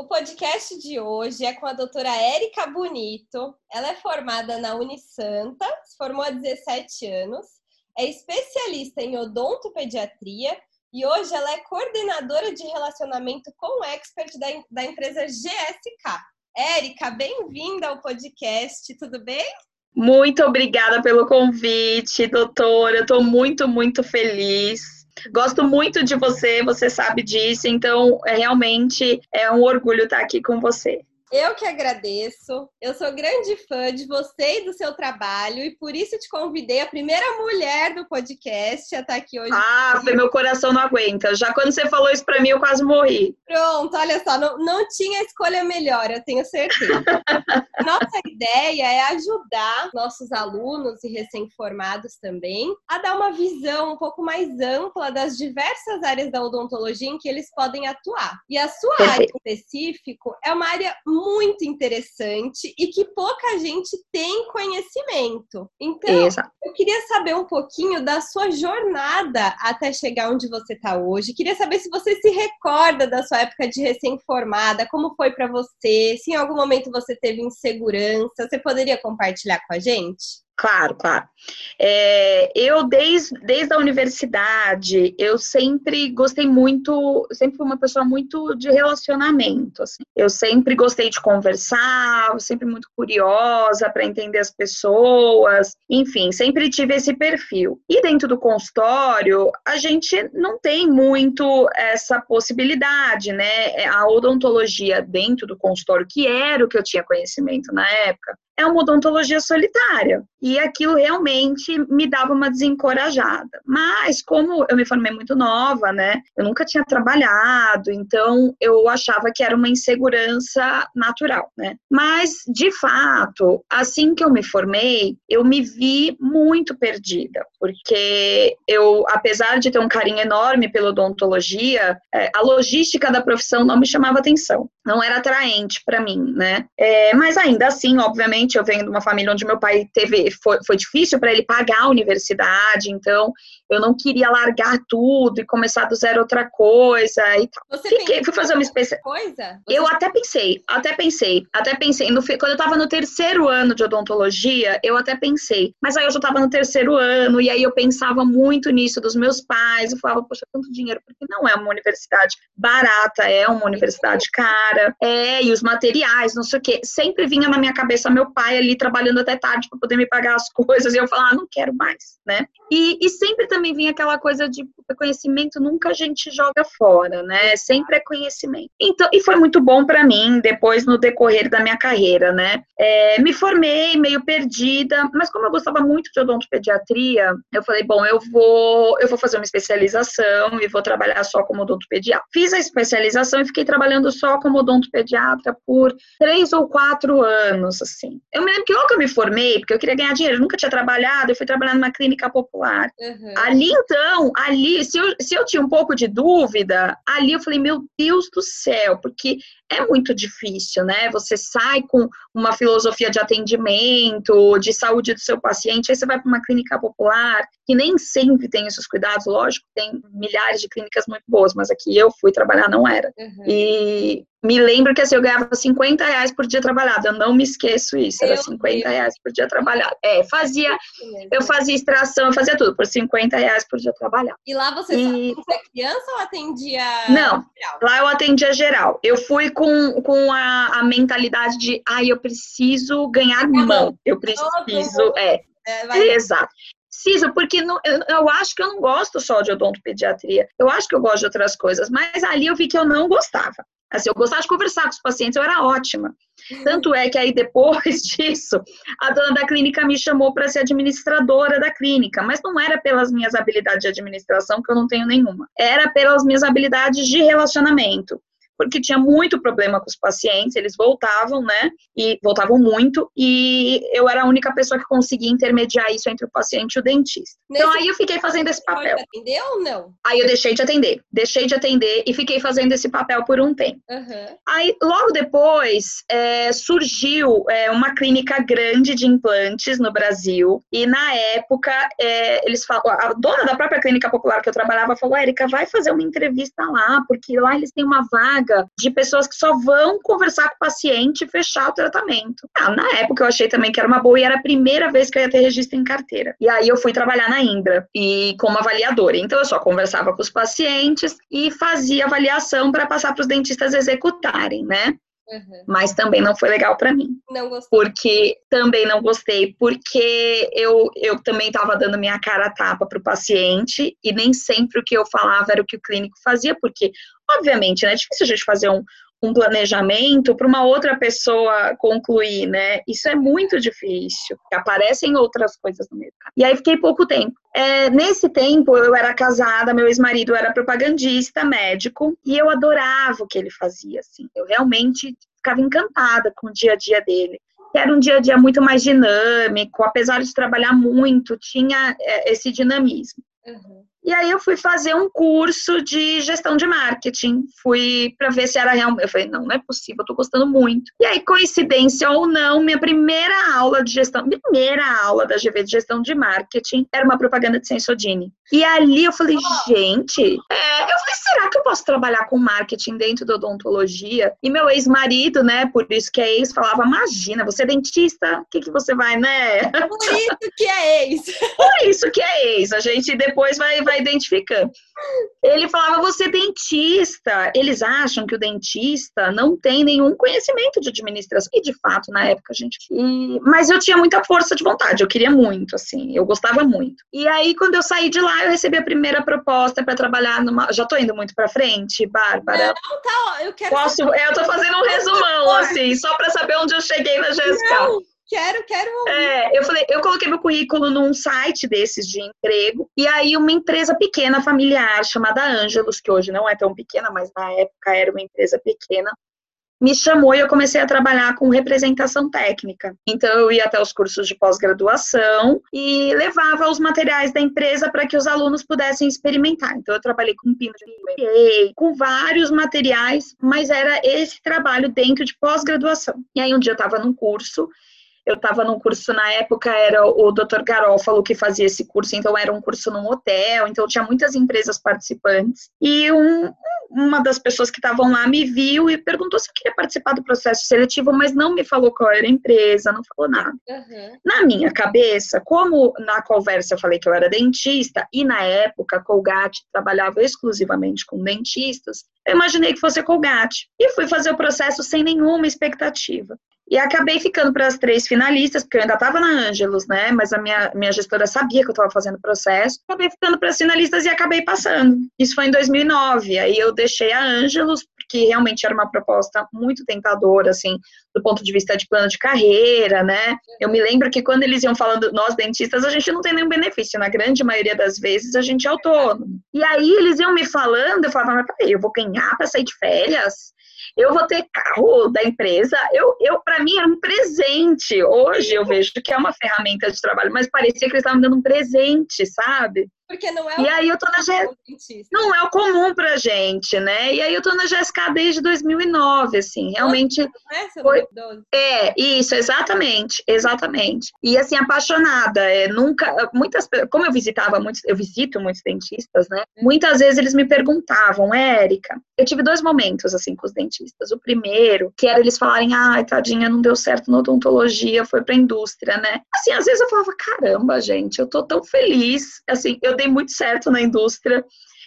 O podcast de hoje é com a doutora Érica Bonito. Ela é formada na Unisanta, se formou há 17 anos, é especialista em odontopediatria e hoje ela é coordenadora de relacionamento com expert da, da empresa GSK. Érica, bem-vinda ao podcast, tudo bem? Muito obrigada pelo convite, doutora. Eu estou muito, muito feliz Gosto muito de você, você sabe disso, então é, realmente é um orgulho estar aqui com você. Eu que agradeço. Eu sou grande fã de você e do seu trabalho e por isso te convidei a primeira mulher do podcast a estar aqui hoje. Ah, foi meu coração não aguenta. Já quando você falou isso para mim, eu quase morri. Pronto, olha só, não, não tinha escolha melhor, eu tenho certeza. Nossa ideia é ajudar nossos alunos e recém-formados também a dar uma visão um pouco mais ampla das diversas áreas da odontologia em que eles podem atuar. E a sua Perfeito. área em específico é uma área muito interessante e que pouca gente tem conhecimento. Então, Exato. eu queria saber um pouquinho da sua jornada até chegar onde você está hoje. Queria saber se você se recorda da sua época de recém-formada, como foi para você, se em algum momento você teve insegurança. Você poderia compartilhar com a gente? Claro, claro. É, eu, desde, desde a universidade, eu sempre gostei muito, sempre fui uma pessoa muito de relacionamento. Assim. Eu sempre gostei de conversar, sempre muito curiosa para entender as pessoas, enfim, sempre tive esse perfil. E dentro do consultório, a gente não tem muito essa possibilidade, né? A odontologia dentro do consultório, que era o que eu tinha conhecimento na época, é uma odontologia solitária. E aquilo realmente me dava uma desencorajada. Mas, como eu me formei muito nova, né? Eu nunca tinha trabalhado, então eu achava que era uma insegurança natural, né? Mas, de fato, assim que eu me formei, eu me vi muito perdida, porque eu, apesar de ter um carinho enorme pela odontologia, é, a logística da profissão não me chamava atenção, não era atraente para mim, né? É, mas ainda assim, obviamente, eu venho de uma família onde meu pai teve, foi, foi difícil para ele pagar a universidade, então eu não queria largar tudo e começar do zero outra coisa e tal. Você Fiquei, fui fazer uma espécie coisa? Você... Eu até pensei, até pensei, até pensei, no, quando eu tava no terceiro ano de odontologia, eu até pensei, mas aí eu já tava no terceiro ano e aí eu pensava muito nisso dos meus pais, eu falava, poxa, tanto dinheiro, porque não é uma universidade barata, é uma universidade cara, é, e os materiais, não sei o quê, sempre vinha na minha cabeça meu pai ali trabalhando até tarde para poder me pagar as coisas, e eu falava, ah, não quero mais, né? E, e sempre também vinha aquela coisa de conhecimento nunca a gente joga fora, né? Sempre é conhecimento. Então, e foi muito bom para mim depois no decorrer da minha carreira, né? É, me formei meio perdida, mas como eu gostava muito de odontopediatria, eu falei, bom, eu vou, eu vou fazer uma especialização e vou trabalhar só como odontopediatra. Fiz a especialização e fiquei trabalhando só como odontopediatra por três ou quatro anos, assim. Eu me lembro que logo que eu me formei, porque eu queria ganhar dinheiro, eu nunca tinha trabalhado, eu fui trabalhar numa clínica popular. Uhum. Ali, então, ali, se eu, se eu tinha um pouco de dúvida, ali eu falei, meu Deus do céu, porque é muito difícil, né? Você sai com uma filosofia de atendimento, de saúde do seu paciente, aí você vai para uma clínica popular, que nem sempre tem esses cuidados, lógico, tem milhares de clínicas muito boas, mas aqui eu fui trabalhar, não era. Uhum. E me lembro que assim, eu ganhava 50 reais por dia trabalhado. Eu não me esqueço isso. Era 50 reais por dia trabalhado. É, fazia. Eu fazia extração, eu fazia tudo por 50 reais por dia trabalhado. E lá você e... atendia criança ou atendia. Não, geral? lá eu atendia geral. Eu fui com, com a, a mentalidade de, ai, ah, eu preciso ganhar mão. Eu preciso. É. é Exato preciso, porque não, eu, eu, acho que eu não gosto só de odontopediatria. Eu acho que eu gosto de outras coisas, mas ali eu vi que eu não gostava. Assim, eu gostava de conversar com os pacientes, eu era ótima. Tanto é que aí depois disso, a dona da clínica me chamou para ser administradora da clínica, mas não era pelas minhas habilidades de administração, que eu não tenho nenhuma. Era pelas minhas habilidades de relacionamento porque tinha muito problema com os pacientes, eles voltavam, né? E voltavam muito, e eu era a única pessoa que conseguia intermediar isso entre o paciente e o dentista. Nesse então aí eu fiquei fazendo esse papel. Você atendeu ou não? Aí eu deixei de atender, deixei de atender e fiquei fazendo esse papel por um tempo. Uhum. Aí logo depois é, surgiu é, uma clínica grande de implantes no Brasil, e na época é, eles falam, a dona da própria clínica popular que eu trabalhava falou: Érica, vai fazer uma entrevista lá, porque lá eles têm uma vaga de pessoas que só vão conversar com o paciente e fechar o tratamento. Ah, na época eu achei também que era uma boa e era a primeira vez que eu ia ter registro em carteira. E aí eu fui trabalhar na Imbra e como avaliadora. Então eu só conversava com os pacientes e fazia avaliação para passar para os dentistas executarem, né? Uhum. Mas também não foi legal para mim. Não gostei. Porque também não gostei, porque eu, eu também estava dando minha cara a tapa para o paciente e nem sempre o que eu falava era o que o clínico fazia, porque, obviamente, né, é difícil a gente fazer um, um planejamento para uma outra pessoa concluir, né? Isso é muito difícil. Aparecem outras coisas no mercado. E aí fiquei pouco tempo. É, nesse tempo eu era casada, meu ex-marido era propagandista, médico, e eu adorava o que ele fazia, assim. Eu realmente ficava encantada com o dia a dia dele. Era um dia a dia muito mais dinâmico, apesar de trabalhar muito, tinha é, esse dinamismo. Uhum. E aí eu fui fazer um curso de gestão de marketing. Fui para ver se era realmente. Eu falei, não, não é possível, eu tô gostando muito. E aí, coincidência ou não, minha primeira aula de gestão, primeira aula da GV de gestão de marketing era uma propaganda de Sensodini. E ali eu falei, gente, é, eu falei, será que eu posso trabalhar com marketing dentro da odontologia? E meu ex-marido, né, por isso que é ex, falava, imagina, você é dentista, o que, que você vai, né? Por isso que é ex. Por isso que é ex. A gente depois vai, vai identificando. Ele falava, você é dentista. Eles acham que o dentista não tem nenhum conhecimento de administração. E de fato, na época, a gente. E... Mas eu tinha muita força de vontade, eu queria muito, assim, eu gostava muito. E aí, quando eu saí de lá, eu recebi a primeira proposta para trabalhar numa. Já tô indo muito para frente, Bárbara? Não, tá, eu quero. Posso... É, eu tô fazendo um resumão, assim, só para saber onde eu cheguei na GSK. Não. Quero, quero. É, eu falei, eu coloquei meu currículo num site desses de emprego, e aí uma empresa pequena, familiar, chamada Ângelos, que hoje não é tão pequena, mas na época era uma empresa pequena, me chamou e eu comecei a trabalhar com representação técnica. Então eu ia até os cursos de pós-graduação e levava os materiais da empresa para que os alunos pudessem experimentar. Então eu trabalhei com pino de MBA, com vários materiais, mas era esse trabalho dentro de pós-graduação. E aí um dia eu estava num curso eu estava num curso na época, era o Dr. Garófalo que fazia esse curso, então era um curso num hotel, então tinha muitas empresas participantes. E um, uma das pessoas que estavam lá me viu e perguntou se eu queria participar do processo seletivo, mas não me falou qual era a empresa, não falou nada. Uhum. Na minha cabeça, como na conversa eu falei que eu era dentista, e na época a Colgate trabalhava exclusivamente com dentistas, eu imaginei que fosse a Colgate. E fui fazer o processo sem nenhuma expectativa. E acabei ficando para as três finalistas, porque eu ainda estava na Ângelos, né? Mas a minha, minha gestora sabia que eu estava fazendo processo. Acabei ficando para as finalistas e acabei passando. Isso foi em 2009. Aí eu deixei a Ângelos, porque realmente era uma proposta muito tentadora, assim, do ponto de vista de plano de carreira, né? Eu me lembro que quando eles iam falando, nós dentistas, a gente não tem nenhum benefício. Na grande maioria das vezes, a gente é autônomo. E aí eles iam me falando, eu falava, mas peraí, eu vou ganhar para sair de férias? Eu vou ter carro da empresa. Eu, eu para mim, era um presente. Hoje eu vejo que é uma ferramenta de trabalho, mas parecia que eles estavam dando um presente, sabe? Porque não é e aí eu tô na. Não é o comum pra gente, né? E aí eu tô na GSK desde 2009, assim, realmente é, foi... É, isso, exatamente, exatamente. E assim, apaixonada, é, nunca, muitas, como eu visitava muitos, eu visito muitos dentistas, né? Uhum. Muitas vezes eles me perguntavam, Érica, eu tive dois momentos, assim, com os dentistas. O primeiro, que era eles falarem, ai, tadinha, não deu certo na odontologia, foi pra indústria, né? Assim, às vezes eu falava, caramba, gente, eu tô tão feliz, assim, eu dei muito certo na indústria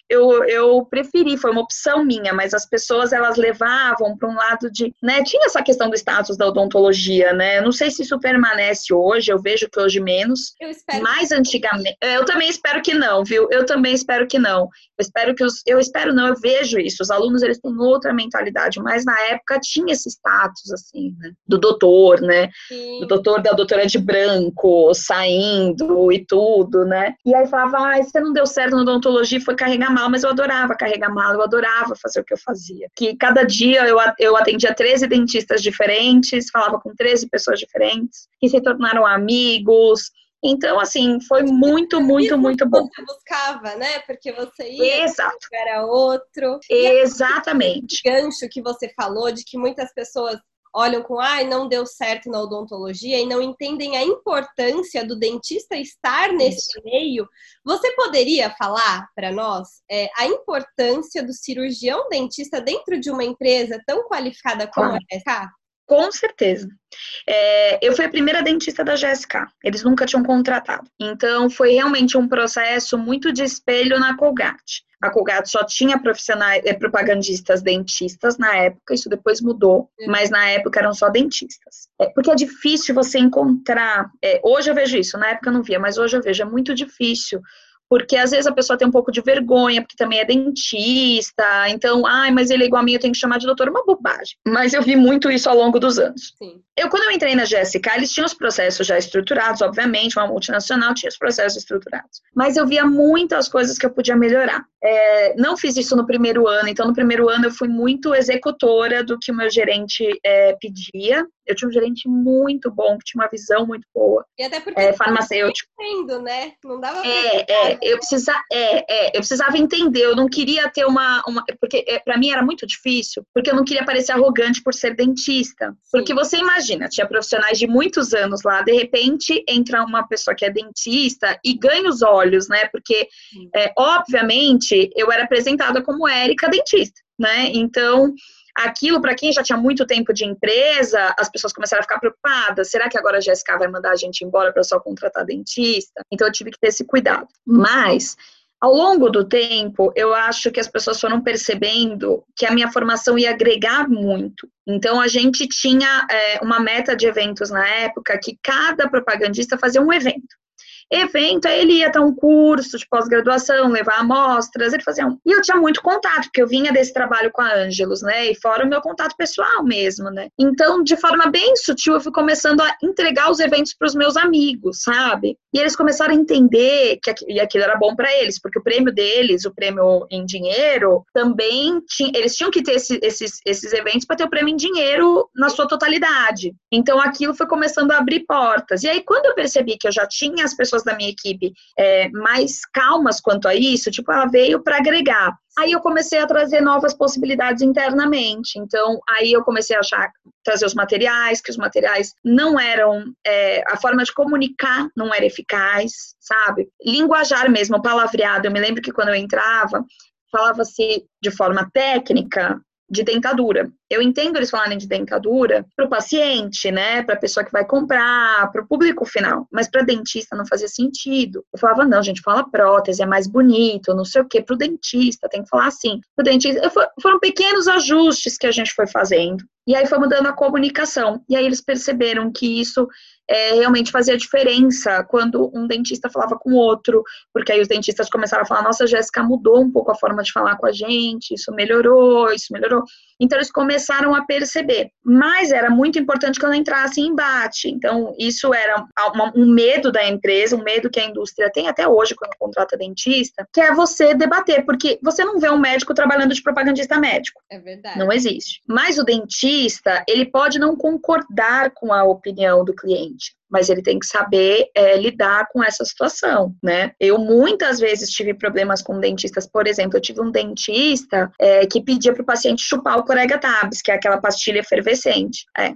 eu, eu preferi, foi uma opção minha, mas as pessoas elas levavam para um lado de, né, tinha essa questão do status da odontologia, né? Não sei se isso permanece hoje, eu vejo que hoje menos. Eu espero. Mais antigamente, é, eu também espero que não, viu? Eu também espero que não. Eu espero que os, eu espero não, eu vejo isso. Os alunos eles têm outra mentalidade, mas na época tinha esse status assim, né? Do doutor, né? Sim. Do doutor da doutora de branco saindo e tudo, né? E aí falava, ah, você não deu certo na odontologia, foi carregar mala, mas eu adorava carregar mala, eu adorava fazer o que eu fazia. Que cada dia eu, eu atendia 13 dentistas diferentes, falava com 13 pessoas diferentes, que se tornaram amigos. Então, assim, foi muito, muito, muito bom. Você buscava, né? Porque você ia, Exato. era outro. Exatamente. E gancho que você falou de que muitas pessoas olham com ai, não deu certo na odontologia e não entendem a importância do dentista estar nesse meio. Você poderia falar para nós é, a importância do cirurgião dentista dentro de uma empresa tão qualificada como a SK? Com certeza. É, eu fui a primeira dentista da GSK, eles nunca tinham contratado. Então, foi realmente um processo muito de espelho na Colgate. A Colgate só tinha profissionais, é, propagandistas dentistas na época, isso depois mudou, uhum. mas na época eram só dentistas. É, porque é difícil você encontrar. É, hoje eu vejo isso, na época eu não via, mas hoje eu vejo, é muito difícil porque às vezes a pessoa tem um pouco de vergonha, porque também é dentista, então, ai, mas ele é igual a mim, eu tenho que chamar de doutor, uma bobagem. Mas eu vi muito isso ao longo dos anos. Sim. Eu, quando eu entrei na GSK, eles tinham os processos já estruturados, obviamente, uma multinacional tinha os processos estruturados. Mas eu via muitas coisas que eu podia melhorar. É, não fiz isso no primeiro ano, então no primeiro ano eu fui muito executora do que o meu gerente é, pedia, eu tinha um gerente muito bom, que tinha uma visão muito boa. E até porque é, farmacêutico. Entendo, né? Não dava pra é, é, eu precisava, é, é, eu precisava entender, eu não queria ter uma, uma porque é, para mim era muito difícil, porque eu não queria parecer arrogante por ser dentista. Sim. Porque você imagina, tinha profissionais de muitos anos lá, de repente entra uma pessoa que é dentista e ganha os olhos, né? Porque é, obviamente eu era apresentada como Érica dentista, né? Então Aquilo, para quem já tinha muito tempo de empresa, as pessoas começaram a ficar preocupadas. Será que agora a GSK vai mandar a gente embora para só contratar dentista? Então, eu tive que ter esse cuidado. Mas, ao longo do tempo, eu acho que as pessoas foram percebendo que a minha formação ia agregar muito. Então, a gente tinha é, uma meta de eventos na época que cada propagandista fazia um evento. Evento, aí ele ia ter um curso de pós-graduação, levar amostras, ele fazia um. E eu tinha muito contato, porque eu vinha desse trabalho com a Ângelos, né? E fora o meu contato pessoal mesmo, né? Então, de forma bem sutil, eu fui começando a entregar os eventos para os meus amigos, sabe? E eles começaram a entender que aquilo era bom para eles, porque o prêmio deles, o prêmio em dinheiro, também tinha, eles tinham que ter esse, esses, esses eventos para ter o prêmio em dinheiro na sua totalidade. Então, aquilo foi começando a abrir portas. E aí, quando eu percebi que eu já tinha as pessoas pessoas da minha equipe é, mais calmas quanto a isso, tipo, ela veio para agregar. Aí eu comecei a trazer novas possibilidades internamente. Então, aí eu comecei a achar, trazer os materiais, que os materiais não eram, é, a forma de comunicar não era eficaz, sabe? Linguajar mesmo, palavreado. Eu me lembro que quando eu entrava, falava-se de forma técnica, de dentadura. Eu entendo eles falarem de dentadura para o paciente, né, para a pessoa que vai comprar, para o público final, mas para dentista não fazia sentido. Eu falava, não, gente, fala prótese, é mais bonito, não sei o quê, para o dentista, tem que falar assim. Para o dentista, foram pequenos ajustes que a gente foi fazendo. E aí foi mudando a comunicação. E aí eles perceberam que isso é, realmente fazia diferença quando um dentista falava com o outro, porque aí os dentistas começaram a falar: nossa, Jéssica mudou um pouco a forma de falar com a gente, isso melhorou, isso melhorou. Então eles começaram a perceber. Mas era muito importante que eu não entrasse em embate. Então isso era um medo da empresa, um medo que a indústria tem até hoje quando contrata dentista, que é você debater, porque você não vê um médico trabalhando de propagandista médico. É verdade. Não existe. Mas o dentista, ele pode não concordar com a opinião do cliente mas ele tem que saber é, lidar com essa situação, né? Eu muitas vezes tive problemas com dentistas, por exemplo, eu tive um dentista é, que pedia para o paciente chupar o Corega Tabs, que é aquela pastilha efervescente. É.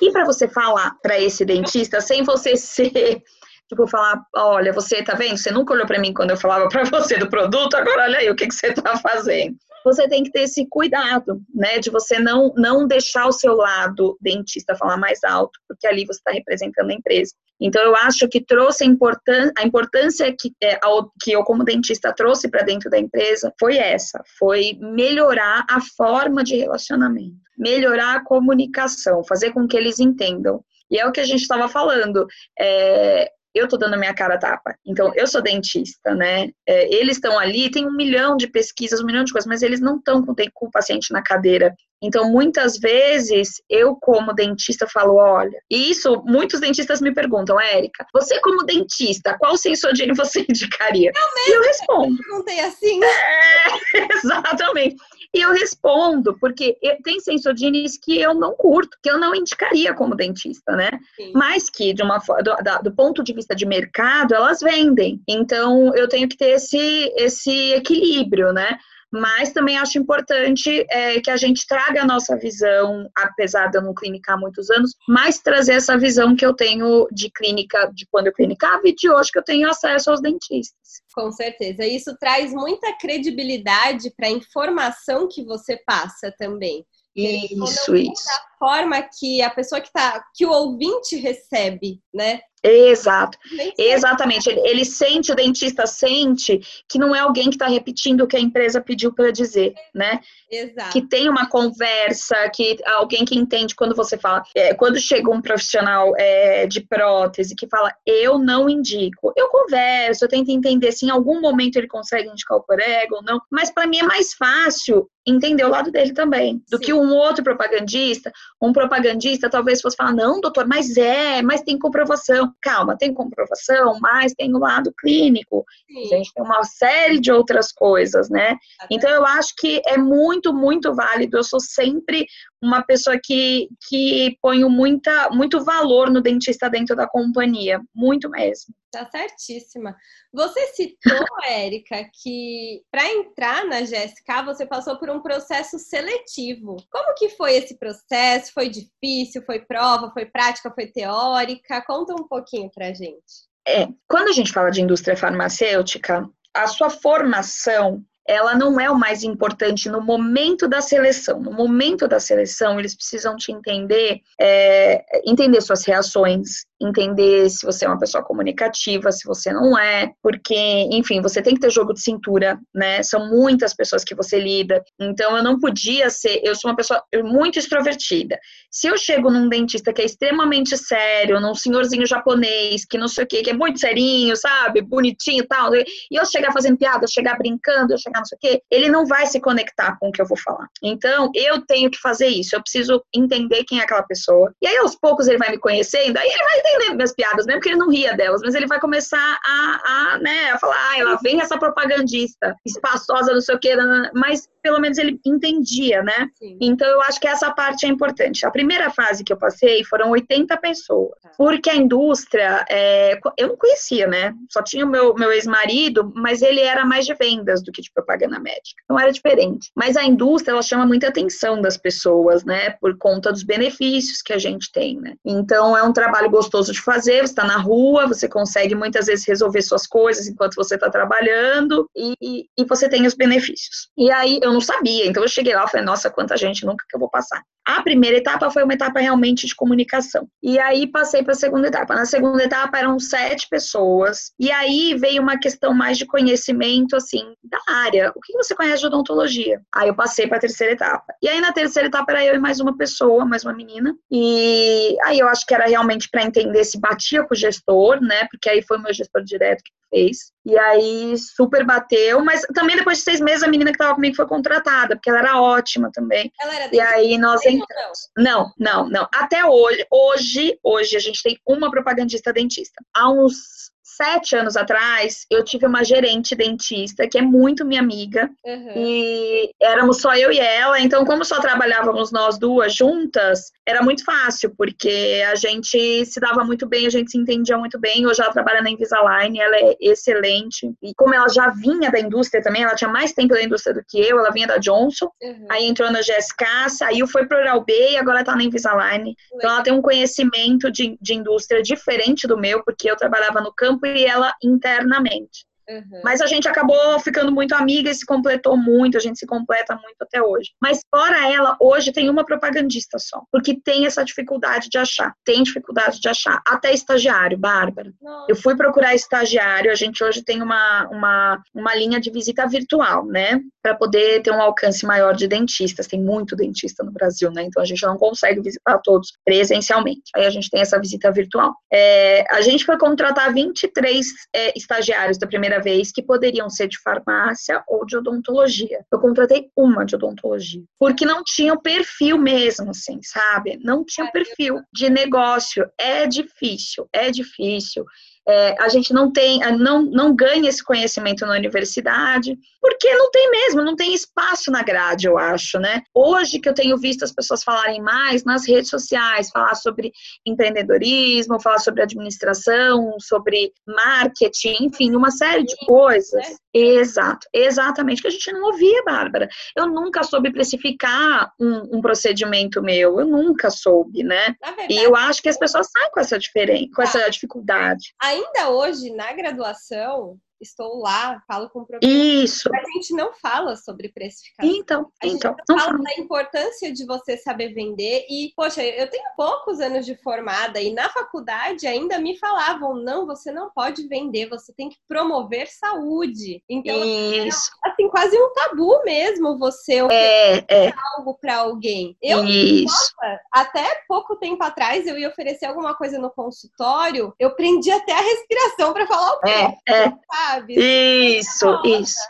E para você falar para esse dentista, sem você ser tipo, falar, olha, você tá vendo? Você nunca olhou para mim quando eu falava para você do produto, agora olha aí o que, que você tá fazendo você tem que ter esse cuidado, né, de você não, não deixar o seu lado dentista falar mais alto, porque ali você está representando a empresa. Então, eu acho que trouxe a, importância, a importância que, é, que eu, como dentista, trouxe para dentro da empresa foi essa: foi melhorar a forma de relacionamento, melhorar a comunicação, fazer com que eles entendam. E é o que a gente estava falando. É, eu tô dando a minha cara a tapa. Então, eu sou dentista, né? É, eles estão ali, tem um milhão de pesquisas, um milhão de coisas, mas eles não estão com, com o paciente na cadeira. Então, muitas vezes, eu, como dentista, falo: olha, e isso muitos dentistas me perguntam, Érica, você, como dentista, qual sensodine você indicaria? Eu mesmo, e eu respondo. Perguntei assim. É, exatamente. E eu respondo, porque tem sensodines que eu não curto, que eu não indicaria como dentista, né? Sim. Mas que, de uma do, do ponto de vista de mercado, elas vendem. Então, eu tenho que ter esse, esse equilíbrio, né? Mas também acho importante é, que a gente traga a nossa visão, apesar de eu não clinicar há muitos anos, mas trazer essa visão que eu tenho de clínica, de quando eu clinicava e de hoje que eu tenho acesso aos dentistas. Com certeza. Isso traz muita credibilidade para a informação que você passa também. Isso, isso. A forma que a pessoa que tá, que o ouvinte recebe, né? Exato, exatamente. Ele, ele, sente, o dentista sente que não é alguém que está repetindo o que a empresa pediu para dizer, né? Exato. Que tem uma conversa, que alguém que entende quando você fala, é, quando chega um profissional é, de prótese que fala, eu não indico, eu converso, eu tento entender se em algum momento ele consegue indicar o corego ou não, mas para mim é mais fácil entender o lado dele também, do Sim. que um outro propagandista. Um propagandista talvez fosse falar, não, doutor, mas é, mas tem comprovação. Calma, tem comprovação, mas tem o lado clínico. Sim. A gente tem uma série de outras coisas, né? Então eu acho que é muito, muito válido. Eu sou sempre uma pessoa que, que põe muita, muito valor no dentista dentro da companhia, muito mesmo. Tá certíssima. Você citou, Érica, que para entrar na GSK você passou por um processo seletivo. Como que foi esse processo? Foi difícil? Foi prova? Foi prática? Foi teórica? Conta um pouquinho pra gente. É, quando a gente fala de indústria farmacêutica, a sua formação ela não é o mais importante no momento da seleção. No momento da seleção, eles precisam te entender, é, entender suas reações, entender se você é uma pessoa comunicativa, se você não é, porque, enfim, você tem que ter jogo de cintura, né? São muitas pessoas que você lida. Então, eu não podia ser, eu sou uma pessoa muito extrovertida. Se eu chego num dentista que é extremamente sério, num senhorzinho japonês, que não sei o quê, que é muito serinho, sabe? Bonitinho e tal, e eu chegar fazendo piada, chegar brincando, eu chegar não sei o quê, ele não vai se conectar com o que eu vou falar. Então, eu tenho que fazer isso, eu preciso entender quem é aquela pessoa. E aí, aos poucos, ele vai me conhecendo, aí ele vai entendendo minhas piadas, mesmo que ele não ria delas, mas ele vai começar a, a, né, a falar, ah, lá vem essa propagandista espaçosa, não sei o quê, mas pelo menos ele entendia, né? Sim. Então eu acho que essa parte é importante. A primeira fase que eu passei foram 80 pessoas, tá. porque a indústria, é, eu não conhecia, né? Só tinha o meu, meu ex-marido, mas ele era mais de vendas do que de propaganda médica. Então era diferente. Mas a indústria, ela chama muita atenção das pessoas, né? Por conta dos benefícios que a gente tem, né? Então é um trabalho gostoso de fazer, você está na rua, você consegue muitas vezes resolver suas coisas enquanto você está trabalhando e, e, e você tem os benefícios. E aí eu não sabia. Então eu cheguei lá e falei, nossa, quanta gente, nunca que eu vou passar. A primeira etapa foi uma etapa realmente de comunicação. E aí passei para a segunda etapa. Na segunda etapa eram sete pessoas. E aí veio uma questão mais de conhecimento, assim, da área. O que você conhece de odontologia? Aí eu passei para a terceira etapa. E aí na terceira etapa era eu e mais uma pessoa, mais uma menina. E aí eu acho que era realmente para entender se batia com o gestor, né? Porque aí foi o meu gestor direto que fez. E aí super bateu, mas também depois de seis meses a menina que estava comigo foi contratada, porque ela era ótima também. Ela era e aí nós entramos. Não, não, não. Até hoje, hoje, hoje a gente tem uma propagandista dentista. Há uns sete anos atrás, eu tive uma gerente dentista que é muito minha amiga. Uhum. E éramos só eu e ela. Então, como só trabalhávamos nós duas juntas, era muito fácil, porque a gente se dava muito bem, a gente se entendia muito bem. Hoje ela trabalha na Invisalign, ela é excelente. E como ela já vinha da indústria também, ela tinha mais tempo da indústria do que eu, ela vinha da Johnson. Uhum. Aí entrou na GSK, saiu, foi pro Oral B e agora tá na Invisalign. Então, ela tem um conhecimento de, de indústria diferente do meu, porque eu trabalhava no campo e ela internamente. Uhum. Mas a gente acabou ficando muito amiga e se completou muito, a gente se completa muito até hoje. Mas fora ela, hoje tem uma propagandista só, porque tem essa dificuldade de achar. Tem dificuldade de achar. Até estagiário, Bárbara. Nossa. Eu fui procurar estagiário, a gente hoje tem uma, uma, uma linha de visita virtual, né? Para poder ter um alcance maior de dentistas. Tem muito dentista no Brasil, né? Então a gente não consegue visitar todos presencialmente. Aí a gente tem essa visita virtual. É, a gente foi contratar 23 é, estagiários da primeira vez que poderiam ser de farmácia ou de odontologia. Eu contratei uma de odontologia, porque não tinha o perfil mesmo, assim, sabe? Não tinha o perfil de negócio. É difícil, é difícil. É, a gente não tem, não, não ganha esse conhecimento na universidade, porque não tem mesmo, não tem espaço na grade, eu acho, né? Hoje que eu tenho visto as pessoas falarem mais nas redes sociais, falar sobre empreendedorismo, falar sobre administração, sobre marketing, enfim, uma série de coisas. Exato, exatamente, que a gente não ouvia, Bárbara. Eu nunca soube precificar um, um procedimento meu, eu nunca soube, né? Verdade, e eu acho que as pessoas saem com essa diferença, com essa dificuldade. Ainda hoje, na graduação, estou lá, falo com o. Isso. A gente não fala sobre precificação. Então, a então. gente não, não fala da importância de você saber vender. E, poxa, eu tenho poucos anos de formada e na faculdade ainda me falavam: não, você não pode vender, você tem que promover saúde. Então, assim, Isso. assim, quase um tabu mesmo você oferecer é, é. algo para alguém. Eu, Isso. Nossa, até pouco tempo atrás, eu ia oferecer alguma coisa no consultório, eu prendi até a respiração para falar o quê? É, é sabe? Isso, isso.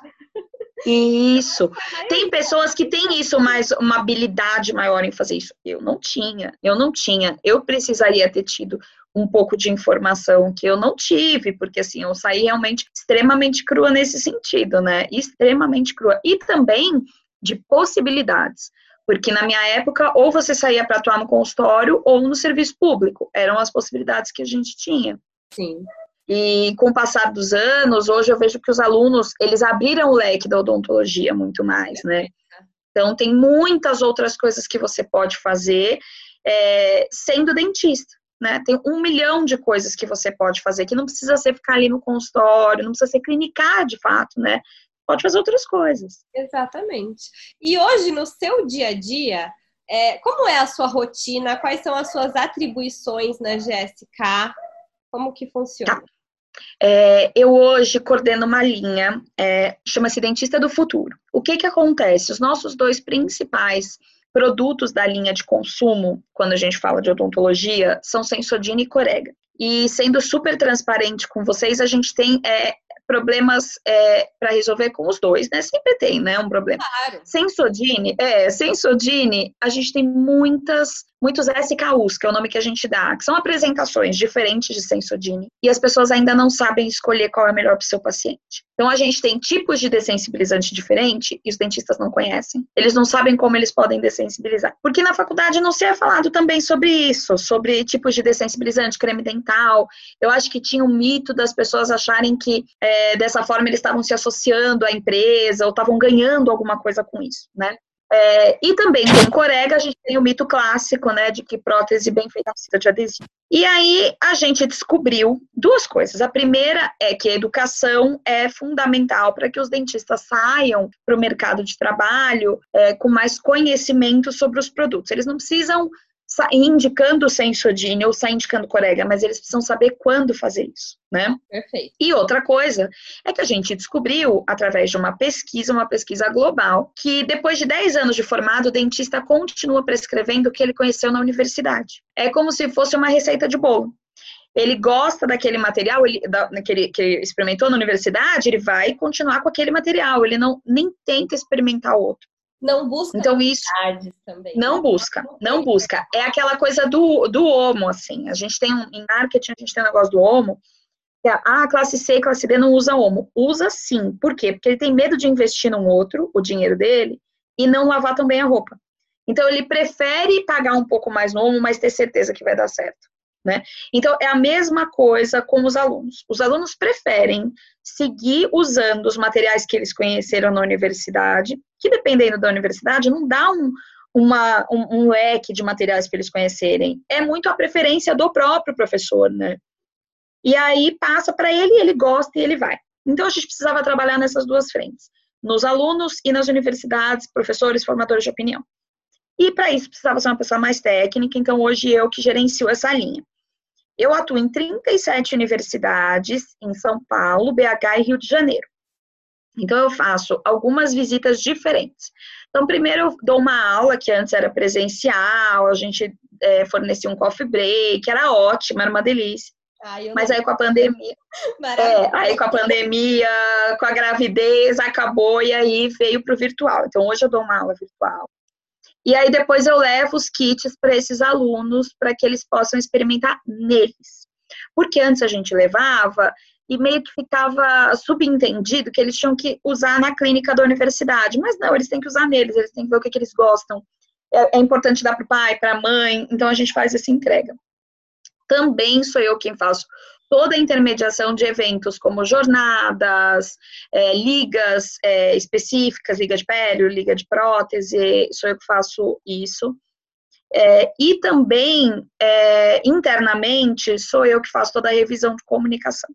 Isso. Tem pessoas que têm isso, mas uma habilidade maior em fazer isso. Eu não tinha, eu não tinha. Eu precisaria ter tido um pouco de informação que eu não tive, porque assim, eu saí realmente extremamente crua nesse sentido, né? Extremamente crua. E também de possibilidades. Porque na minha época, ou você saía para atuar no consultório ou no serviço público. Eram as possibilidades que a gente tinha. Sim. E com o passar dos anos, hoje eu vejo que os alunos, eles abriram o leque da odontologia muito mais, né? Então, tem muitas outras coisas que você pode fazer é, sendo dentista, né? Tem um milhão de coisas que você pode fazer, que não precisa ser ficar ali no consultório, não precisa ser clinicar de fato, né? Pode fazer outras coisas. Exatamente. E hoje, no seu dia a dia, é, como é a sua rotina? Quais são as suas atribuições na GSK? Como que funciona? Tá. É, eu hoje coordeno uma linha, é, chama-se Dentista do Futuro. O que que acontece? Os nossos dois principais produtos da linha de consumo, quando a gente fala de odontologia, são Sensodina e Corega. E sendo super transparente com vocês, a gente tem é, problemas é, para resolver com os dois, né? Sempre tem, né? Um problema. Claro. Sensodine, é, Sensodine, a gente tem muitas muitos SKUs, que é o nome que a gente dá, que são apresentações diferentes de Sensodine, e as pessoas ainda não sabem escolher qual é melhor para o seu paciente. Então, a gente tem tipos de dessensibilizante diferente e os dentistas não conhecem. Eles não sabem como eles podem dessensibilizar. Porque na faculdade não se é falado também sobre isso, sobre tipos de dessensibilizante, creme dental. Eu acho que tinha um mito das pessoas acharem que é, dessa forma eles estavam se associando à empresa ou estavam ganhando alguma coisa com isso, né? É, e também com corega, a gente tem o mito clássico, né, de que prótese bem feita precisa de adesivo. E aí a gente descobriu duas coisas. A primeira é que a educação é fundamental para que os dentistas saiam para o mercado de trabalho é, com mais conhecimento sobre os produtos. Eles não precisam sair indicando Sensodine ou sair indicando Corega, mas eles precisam saber quando fazer isso, né? Perfeito. E outra coisa é que a gente descobriu, através de uma pesquisa, uma pesquisa global, que depois de 10 anos de formado, o dentista continua prescrevendo o que ele conheceu na universidade. É como se fosse uma receita de bolo ele gosta daquele material ele, da, que, ele, que ele experimentou na universidade, ele vai continuar com aquele material, ele não nem tenta experimentar outro. Não busca então, isso também. Não busca, não busca. É aquela coisa do, do homo, assim. A gente tem um, em marketing, a gente tem um negócio do homo, que é, ah, classe C e classe D não usa homo. Usa sim. Por quê? Porque ele tem medo de investir num outro, o dinheiro dele, e não lavar também a roupa. Então, ele prefere pagar um pouco mais no homo, mas ter certeza que vai dar certo. Né? Então, é a mesma coisa com os alunos. Os alunos preferem seguir usando os materiais que eles conheceram na universidade, que dependendo da universidade, não dá um, uma, um, um leque de materiais para eles conhecerem. É muito a preferência do próprio professor, né? E aí passa para ele, ele gosta e ele vai. Então, a gente precisava trabalhar nessas duas frentes, nos alunos e nas universidades, professores, formadores de opinião. E para isso precisava ser uma pessoa mais técnica, então hoje eu que gerencio essa linha. Eu atuo em 37 universidades em São Paulo, BH e Rio de Janeiro. Então, eu faço algumas visitas diferentes. Então, primeiro eu dou uma aula que antes era presencial, a gente é, fornecia um coffee break, era ótimo, era uma delícia. Ai, Mas aí com a pandemia, é, aí com a pandemia, com a gravidez, acabou e aí veio para o virtual. Então, hoje eu dou uma aula virtual. E aí depois eu levo os kits para esses alunos para que eles possam experimentar neles. Porque antes a gente levava e meio que ficava subentendido que eles tinham que usar na clínica da universidade. Mas não, eles têm que usar neles, eles têm que ver o que, que eles gostam. É, é importante dar para o pai, para a mãe, então a gente faz essa entrega. Também sou eu quem faço toda a intermediação de eventos como jornadas, é, ligas é, específicas, liga de pele, liga de prótese, sou eu que faço isso. É, e também, é, internamente, sou eu que faço toda a revisão de comunicação.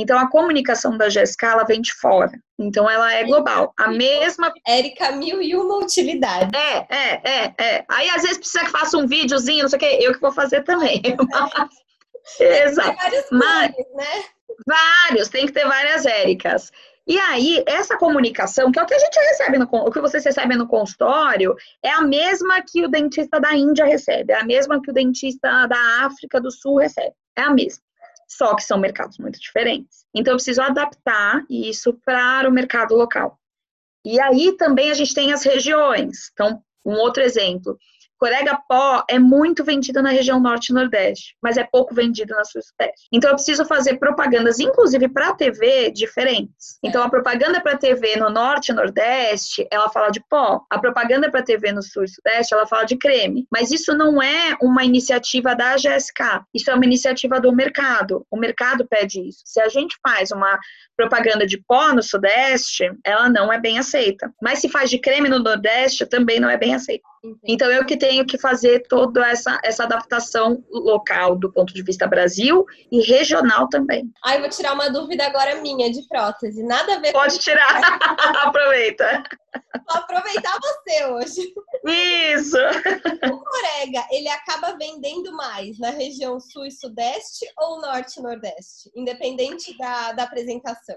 Então, a comunicação da GSK, ela vem de fora. Então, ela é global. A mesma... Érica, mil e uma utilidade. É, é, é, é. Aí, às vezes, precisa que faça um videozinho, não sei o quê. Eu que vou fazer também. Exato. Mas, né? Vários, tem que ter várias Éricas. E aí, essa comunicação, que é o que a gente recebe, no, o que vocês recebem no consultório, é a mesma que o dentista da Índia recebe, é a mesma que o dentista da África do Sul recebe, é a mesma. Só que são mercados muito diferentes. Então, eu preciso adaptar isso para o mercado local. E aí também a gente tem as regiões. Então, um outro exemplo. Corega pó é muito vendida na região norte e nordeste, mas é pouco vendida na sul sudeste. Então eu preciso fazer propagandas, inclusive para TV, diferentes. Então a propaganda para TV no norte e nordeste, ela fala de pó. A propaganda para TV no sul e sudeste, ela fala de creme. Mas isso não é uma iniciativa da GSK. Isso é uma iniciativa do mercado. O mercado pede isso. Se a gente faz uma propaganda de pó no sudeste, ela não é bem aceita. Mas se faz de creme no nordeste, também não é bem aceita. Então, eu que tenho que fazer toda essa, essa adaptação local do ponto de vista Brasil e regional também. Ah, eu vou tirar uma dúvida agora minha de prótese. Nada a ver Pode com... tirar. Aproveita. Vou aproveitar você hoje. Isso. O Corega, ele acaba vendendo mais na região sul e sudeste ou norte e nordeste? Independente da, da apresentação.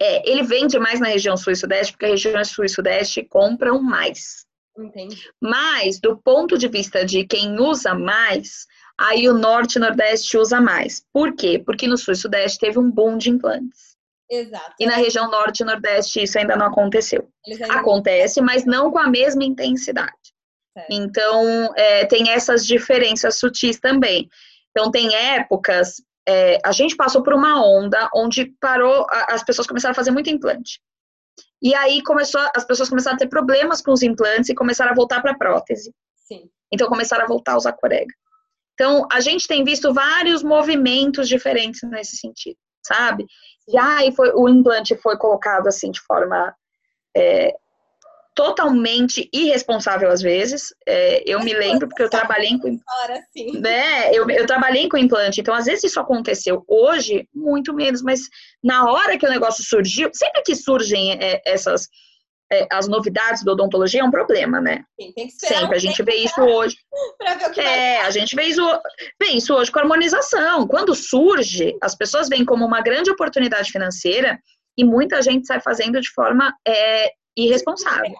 É, ele vende mais na região sul e sudeste porque a região sul e sudeste compram mais. Entendi. Mas, do ponto de vista de quem usa mais, aí o norte e nordeste usa mais. Por quê? Porque no sul e sudeste teve um boom de implantes. Exato. E na região norte e nordeste isso ainda não aconteceu. Acontece, não... mas não com a mesma intensidade. Certo. Então, é, tem essas diferenças sutis também. Então, tem épocas, é, a gente passou por uma onda onde parou, as pessoas começaram a fazer muito implante. E aí começou, as pessoas começaram a ter problemas com os implantes e começaram a voltar para a prótese. Sim. Então começaram a voltar a usar corega. Então a gente tem visto vários movimentos diferentes nesse sentido, sabe? E aí foi, o implante foi colocado assim de forma é, totalmente irresponsável às vezes. É, eu me lembro porque eu trabalhei com né, eu, eu trabalhei com implante, então às vezes isso aconteceu. Hoje muito menos, mas na hora que o negócio surgiu, sempre que surgem é, essas é, as novidades da odontologia é um problema, né? Sim, tem que Sempre a gente vê isso hoje. é, a gente vê isso, vê isso hoje com a harmonização. Quando surge, as pessoas veem como uma grande oportunidade financeira e muita gente sai fazendo de forma é, irresponsável.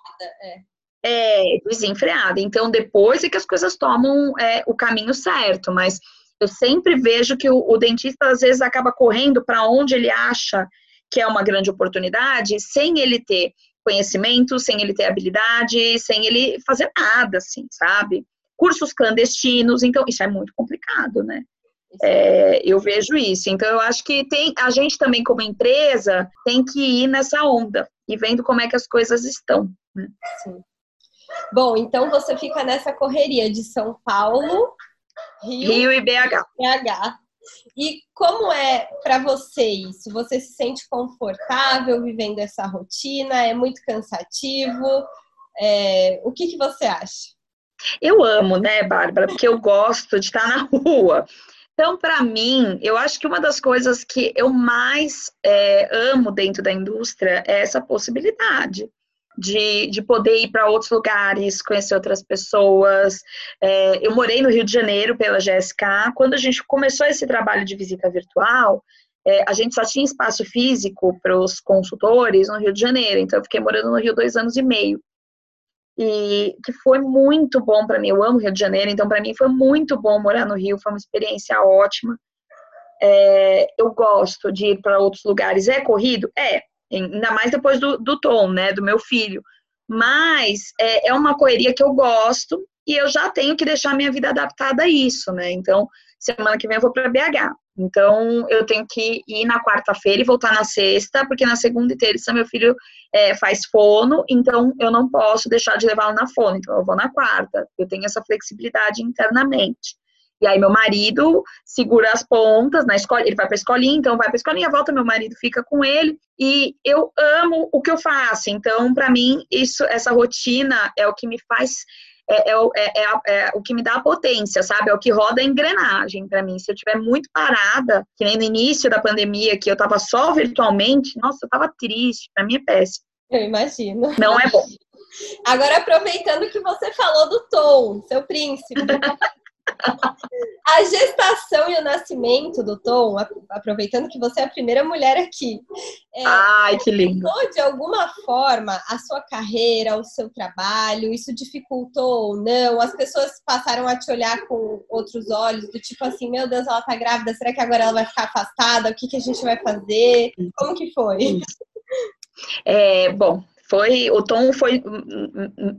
É. é, desenfreada. Então, depois é que as coisas tomam é, o caminho certo, mas eu sempre vejo que o, o dentista às vezes acaba correndo para onde ele acha que é uma grande oportunidade, sem ele ter conhecimento, sem ele ter habilidade, sem ele fazer nada, assim, sabe? Cursos clandestinos, então isso é muito complicado, né? É, eu vejo isso. Então, eu acho que tem a gente também, como empresa, tem que ir nessa onda e vendo como é que as coisas estão. Né? Sim. Bom, então você fica nessa correria de São Paulo, Rio, Rio e BH. BH. E como é para você isso? Você se sente confortável vivendo essa rotina? É muito cansativo? É, o que, que você acha? Eu amo, né, Bárbara? Porque eu gosto de estar na rua. Então, para mim, eu acho que uma das coisas que eu mais é, amo dentro da indústria é essa possibilidade. De, de poder ir para outros lugares, conhecer outras pessoas. É, eu morei no Rio de Janeiro pela GSK. Quando a gente começou esse trabalho de visita virtual, é, a gente só tinha espaço físico para os consultores no Rio de Janeiro. Então, eu fiquei morando no Rio dois anos e meio e que foi muito bom para mim. Eu amo Rio de Janeiro, então para mim foi muito bom morar no Rio, foi uma experiência ótima. É, eu gosto de ir para outros lugares. É corrido? É, ainda mais depois do, do Tom, né, do meu filho. Mas é, é uma correria que eu gosto e eu já tenho que deixar minha vida adaptada a isso, né? Então, semana que vem eu vou para BH. Então, eu tenho que ir na quarta-feira e voltar na sexta, porque na segunda e terça meu filho é, faz fono, então eu não posso deixar de levá-lo na fono, então eu vou na quarta. Eu tenho essa flexibilidade internamente. E aí meu marido segura as pontas na escola, ele vai para a escolinha, então vai para a escolinha, volta, meu marido fica com ele. E eu amo o que eu faço. Então, para mim, isso, essa rotina é o que me faz é, é, é, é, é, o que me dá a potência, sabe? É o que roda a engrenagem para mim. Se eu estiver muito parada, que nem no início da pandemia, que eu tava só virtualmente, nossa, eu tava triste, para mim é péssimo. Eu imagino. Não é bom. Agora, aproveitando que você falou do Tom, seu príncipe. A gestação e o nascimento do Tom, aproveitando que você é a primeira mulher aqui. É, Ai, que lindo. De alguma forma, a sua carreira, o seu trabalho, isso dificultou ou não? As pessoas passaram a te olhar com outros olhos, do tipo assim, meu Deus, ela tá grávida, será que agora ela vai ficar afastada? O que, que a gente vai fazer? Como que foi? É, bom, foi, o tom foi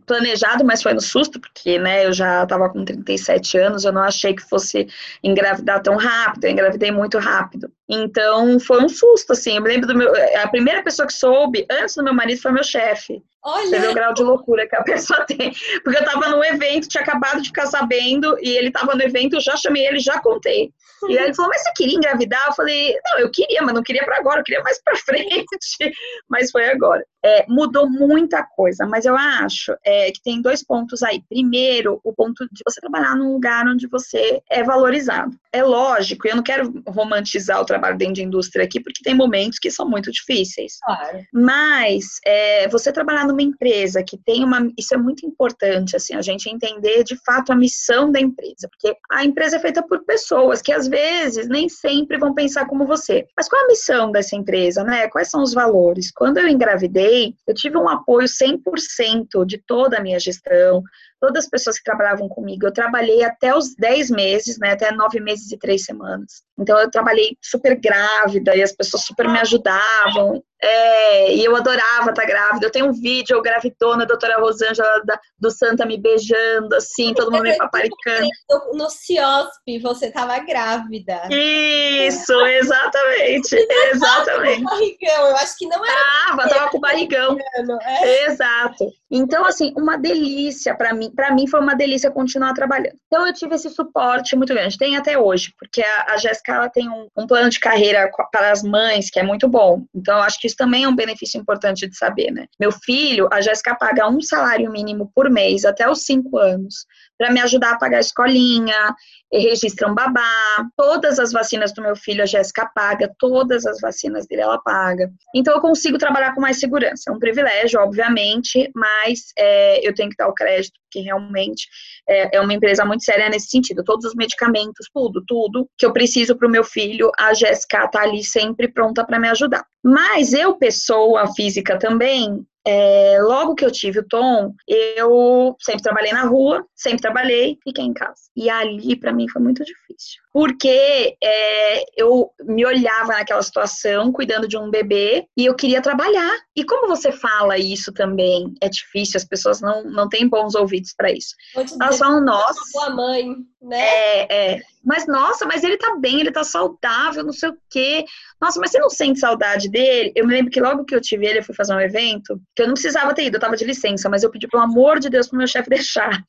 planejado, mas foi no susto, porque, né, eu já estava com 37 anos, eu não achei que fosse engravidar tão rápido, eu engravidei muito rápido. Então, foi um susto, assim, eu me lembro do meu, a primeira pessoa que soube, antes do meu marido, foi meu chefe. Olha. Você vê o grau de loucura que a pessoa tem. Porque eu tava no evento, tinha acabado de ficar sabendo, e ele tava no evento, eu já chamei ele, já contei. E aí ele falou, mas você queria engravidar? Eu falei, não, eu queria, mas não queria para agora, eu queria mais para frente. mas foi agora. É, mudou muita coisa, mas eu acho é, que tem dois pontos aí. Primeiro, o ponto de você trabalhar num lugar onde você é valorizado. É lógico, eu não quero romantizar o trabalho dentro de indústria aqui, porque tem momentos que são muito difíceis. Claro. Mas é, você trabalhar numa empresa que tem uma. Isso é muito importante, assim, a gente entender de fato a missão da empresa, porque a empresa é feita por pessoas que às vezes nem sempre vão pensar como você. Mas qual a missão dessa empresa, né? Quais são os valores? Quando eu engravidei, eu tive um apoio 100% de toda a minha gestão, todas as pessoas que trabalhavam comigo. Eu trabalhei até os 10 meses, né, até 9 meses e 3 semanas. Então eu trabalhei super grávida e as pessoas super me ajudavam. É, e eu adorava estar grávida. Eu tenho um vídeo, eu gravidona, a doutora Rosângela da, do Santa me beijando, assim, todo mundo me paparicando. No CIOSP, você estava grávida. Isso, exatamente. exatamente. Com barrigão, eu acho que não era. Tava, tava com barrigão. É. Exato. Então, assim, uma delícia para mim. Para mim foi uma delícia continuar trabalhando. Então, eu tive esse suporte muito grande. Tem até hoje, porque a, a Jéssica ela tem um, um plano de carreira para as mães que é muito bom. Então, acho que isso também é um benefício importante de saber, né? Meu filho, a Jéssica paga um salário mínimo por mês até os cinco anos para me ajudar a pagar a escolinha, registram babá, todas as vacinas do meu filho a Jéssica paga, todas as vacinas dele ela paga. Então eu consigo trabalhar com mais segurança. É um privilégio, obviamente, mas é, eu tenho que dar o crédito, porque realmente é, é, uma empresa muito séria nesse sentido. Todos os medicamentos, tudo, tudo que eu preciso para o meu filho, a Jéssica está ali sempre pronta para me ajudar. Mas eu, pessoa física também, é, logo que eu tive o Tom, eu sempre trabalhei na rua, sempre trabalhei, fiquei em casa. E ali, para mim, foi muito difícil porque é, eu me olhava naquela situação, cuidando de um bebê, e eu queria trabalhar. E como você fala isso também, é difícil, as pessoas não, não têm bons ouvidos para isso. Elas falam, nossa. Sua mãe, né? É, é. Mas, nossa, mas ele tá bem, ele tá saudável, não sei o quê. Nossa, mas você não sente saudade dele? Eu me lembro que logo que eu tive ele, eu fui fazer um evento, que eu não precisava ter ido, eu tava de licença, mas eu pedi, pelo amor de Deus, pro meu chefe deixar.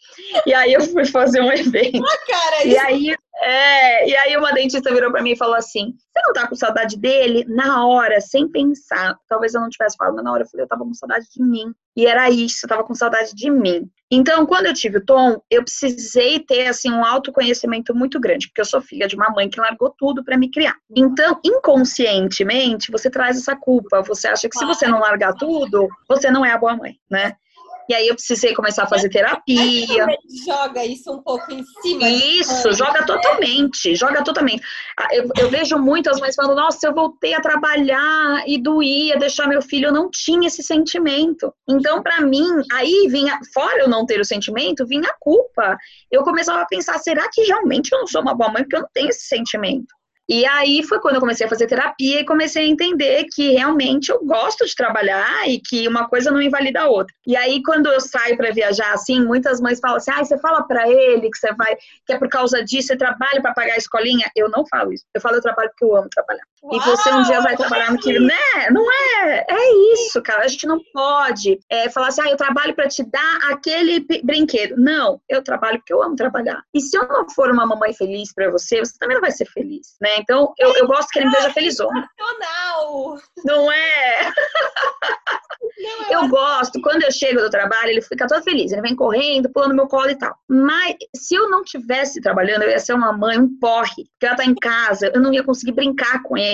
E aí eu fui fazer um evento. Ah, cara, e aí é, e aí uma dentista virou para mim e falou assim: Você não tá com saudade dele? Na hora, sem pensar. Talvez eu não tivesse falado, mas na hora eu falei: Eu tava com saudade de mim. E era isso, eu tava com saudade de mim. Então, quando eu tive o Tom, eu precisei ter assim um autoconhecimento muito grande, porque eu sou filha de uma mãe que largou tudo para me criar. Então, inconscientemente, você traz essa culpa. Você acha que se você não largar tudo, você não é a boa mãe, né? E aí eu precisei começar a fazer terapia. Joga isso um pouco em cima. Isso, joga totalmente, joga totalmente. Ah, eu, eu, vejo muitas mães falando, nossa, eu voltei a trabalhar e doía deixar meu filho. Eu não tinha esse sentimento. Então, para mim, aí vinha, fora eu não ter o sentimento, vinha a culpa. Eu começava a pensar, será que realmente eu não sou uma boa mãe porque eu não tenho esse sentimento? E aí foi quando eu comecei a fazer terapia e comecei a entender que realmente eu gosto de trabalhar e que uma coisa não invalida a outra. E aí quando eu saio para viajar assim, muitas mães falam assim: "Ah, você fala para ele que você vai, que é por causa disso, você trabalha para pagar a escolinha". Eu não falo isso. Eu falo eu trabalho porque eu amo trabalhar. Uau, e você um dia vai trabalhar no que, né? Não é? É isso, cara. A gente não pode é, falar assim: "Ah, eu trabalho para te dar aquele brinquedo". Não, eu trabalho porque eu amo trabalhar. E se eu não for uma mamãe feliz para você, você também não vai ser feliz, né? Então, eu, eu gosto que ele me veja felizona. Não é? Não, eu, eu gosto, quando eu chego do trabalho, ele fica todo feliz, ele vem correndo, pulando no meu colo e tal. Mas se eu não tivesse trabalhando, eu ia ser uma mãe, um porre, porque ela tá em casa, eu não ia conseguir brincar com ele.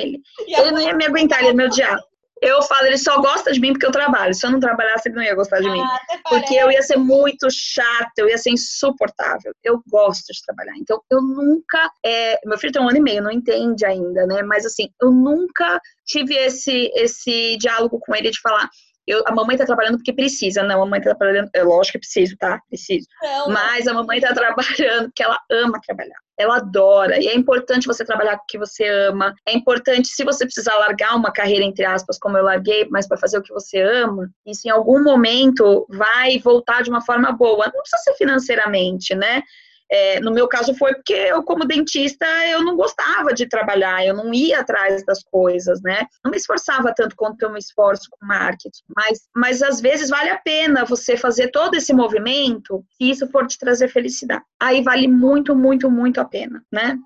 Ele não ia me aguentar, ele ia me odiar. Eu falo, ele só gosta de mim porque eu trabalho. Se eu não trabalhasse, ele não ia gostar de mim. Ah, porque eu ia ser muito chata, eu ia ser insuportável. Eu gosto de trabalhar. Então, eu nunca. É... Meu filho tem um ano e meio, não entende ainda, né? Mas assim, eu nunca tive esse, esse diálogo com ele de falar. Eu, a mamãe tá trabalhando porque precisa. Não, a mamãe tá trabalhando. É lógico que preciso, tá? Preciso. Não, Mas a mamãe tá trabalhando porque ela ama trabalhar ela adora. E é importante você trabalhar com o que você ama. É importante, se você precisar largar uma carreira, entre aspas, como eu larguei, mas para fazer o que você ama, isso em algum momento vai voltar de uma forma boa. Não precisa ser financeiramente, né? É, no meu caso foi porque eu, como dentista, eu não gostava de trabalhar, eu não ia atrás das coisas, né? Não me esforçava tanto quanto eu me esforço com marketing. Mas, mas às vezes vale a pena você fazer todo esse movimento se isso for te trazer felicidade. Aí vale muito, muito, muito a pena, né?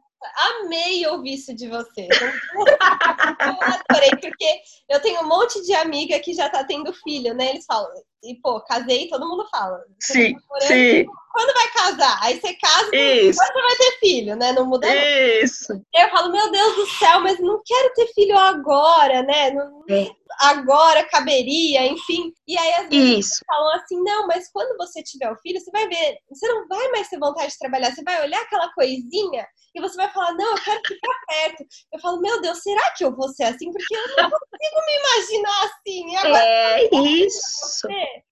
Amei ouvir isso de você. Eu adorei, porque eu tenho um monte de amiga que já tá tendo filho, né? Eles falam, e pô, casei, todo mundo fala. Sim, tá sim. Quando vai casar? Aí você casa, isso. quando vai ter filho, né? Não muda Isso. Eu falo, meu Deus do céu, mas não quero ter filho agora, né? Não, é. Agora caberia, enfim. E aí vezes Isso. falam assim, não, mas quando você tiver o filho, você vai ver, você não vai mais ter vontade de trabalhar, você vai olhar aquela coisinha e você vai falar, não, eu quero ficar perto. Eu falo, meu Deus, será que eu vou ser assim? Porque eu não consigo me imaginar assim. Agora, é isso.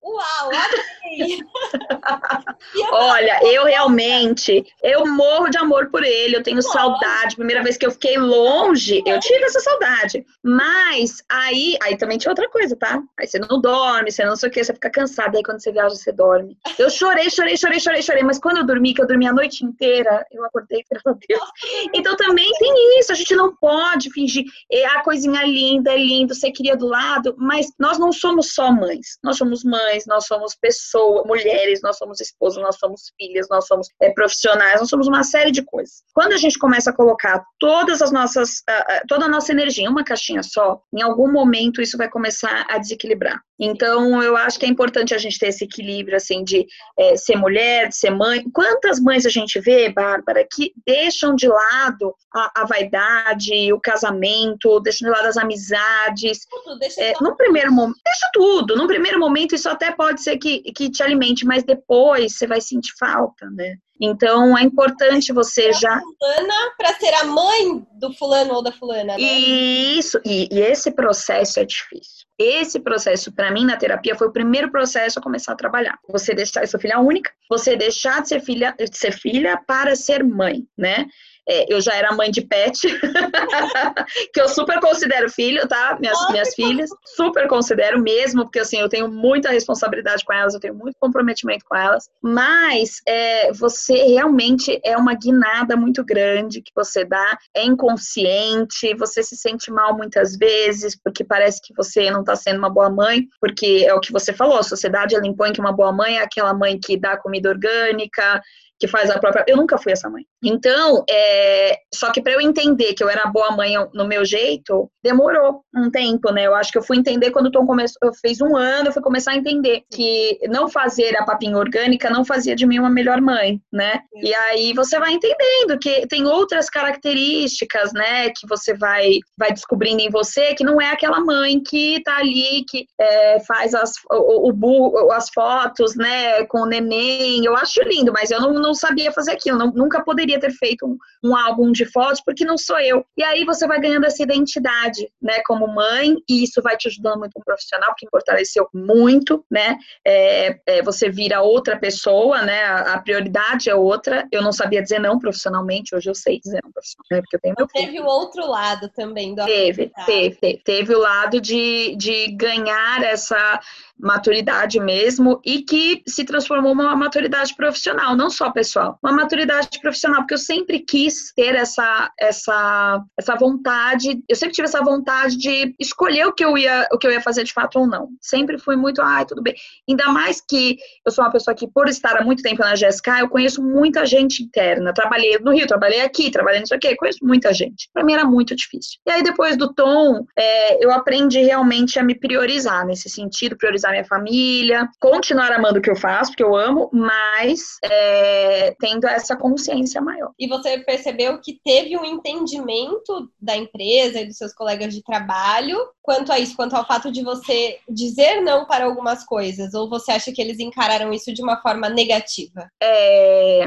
Uau, amei. Olha, eu realmente, eu morro de amor por ele, eu tenho Nossa. saudade. Primeira vez que eu fiquei longe, eu tive essa saudade. Mas aí, aí também tinha outra coisa, tá? Aí você não dorme, você não sei o que, você fica cansada. Aí quando você viaja, você dorme. Eu chorei, chorei, chorei, chorei, chorei. Mas quando eu dormi, que eu dormi a noite inteira, eu acordei, graças a Deus. Então também tem isso, a gente não pode fingir. É a coisinha linda, é lindo, você queria do lado, mas nós não somos só mães. Nós somos mães, nós somos pessoas, mulheres, nós somos esposas, nós somos filhas, nós somos é, profissionais, nós somos uma série de coisas. Quando a gente começa a colocar todas as nossas, uh, toda a nossa energia em uma caixinha só, em algum momento isso vai começar a desequilibrar. Então, eu acho que é importante a gente ter esse equilíbrio, assim, de é, ser mulher, de ser mãe. Quantas mães a gente vê, Bárbara, que deixam de lado a, a vaidade, o casamento, deixam de lado as amizades. Tudo, deixa é, no primeiro momento, deixa tudo. No primeiro momento, isso até pode ser que, que te alimente, mas depois você vai sentir falta, né? Então é importante você já. Fulana para ser a mãe do fulano ou da fulana. Né? Isso, e, e esse processo é difícil. Esse processo, para mim, na terapia, foi o primeiro processo a começar a trabalhar. Você deixar, eu sou filha única, você deixar de ser filha, de ser filha para ser mãe, né? É, eu já era mãe de pet, que eu super considero filho, tá? Minhas, minhas filhas, super considero mesmo, porque assim, eu tenho muita responsabilidade com elas, eu tenho muito comprometimento com elas, mas é, você realmente é uma guinada muito grande que você dá, é inconsciente, você se sente mal muitas vezes, porque parece que você não está sendo uma boa mãe, porque é o que você falou, a sociedade ela impõe que uma boa mãe é aquela mãe que dá comida orgânica, que faz a própria. Eu nunca fui essa mãe. Então, é... só que para eu entender que eu era boa mãe no meu jeito, demorou um tempo, né? Eu acho que eu fui entender quando o Tom começou, eu fiz um ano, eu fui começar a entender que não fazer a papinha orgânica não fazia de mim uma melhor mãe, né? E aí você vai entendendo que tem outras características, né? Que você vai, vai descobrindo em você que não é aquela mãe que tá ali, que é, faz as, o, o, as fotos, né? Com o neném. Eu acho lindo, mas eu não não sabia fazer aquilo, não, nunca poderia ter feito um, um, álbum de fotos porque não sou eu. E aí você vai ganhando essa identidade, né, como mãe, e isso vai te ajudando muito como profissional, porque fortaleceu muito, né? É, é, você vira outra pessoa, né? A, a, prioridade é outra. Eu não sabia dizer não profissionalmente, hoje eu sei dizer não profissionalmente, né, porque eu tenho meu Teve o outro lado também do teve, teve, teve, teve o lado de, de ganhar essa maturidade mesmo e que se transformou numa maturidade profissional, não só pessoal, uma maturidade profissional, porque eu sempre quis ter essa essa essa vontade, eu sempre tive essa vontade de escolher o que eu ia o que eu ia fazer de fato ou não. Sempre fui muito, ai, tudo bem. Ainda mais que eu sou uma pessoa que por estar há muito tempo na GSK, eu conheço muita gente interna. Trabalhei no Rio, trabalhei aqui, trabalhei nisso aqui, conheço muita gente. Para mim era muito difícil. E aí depois do tom, é, eu aprendi realmente a me priorizar nesse sentido, priorizar minha família, continuar amando o que eu faço, porque eu amo, mas é, tendo essa consciência maior. E você percebeu que teve um entendimento da empresa e dos seus colegas de trabalho quanto a isso, quanto ao fato de você dizer não para algumas coisas, ou você acha que eles encararam isso de uma forma negativa? É,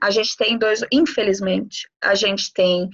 a gente tem dois, infelizmente, a gente tem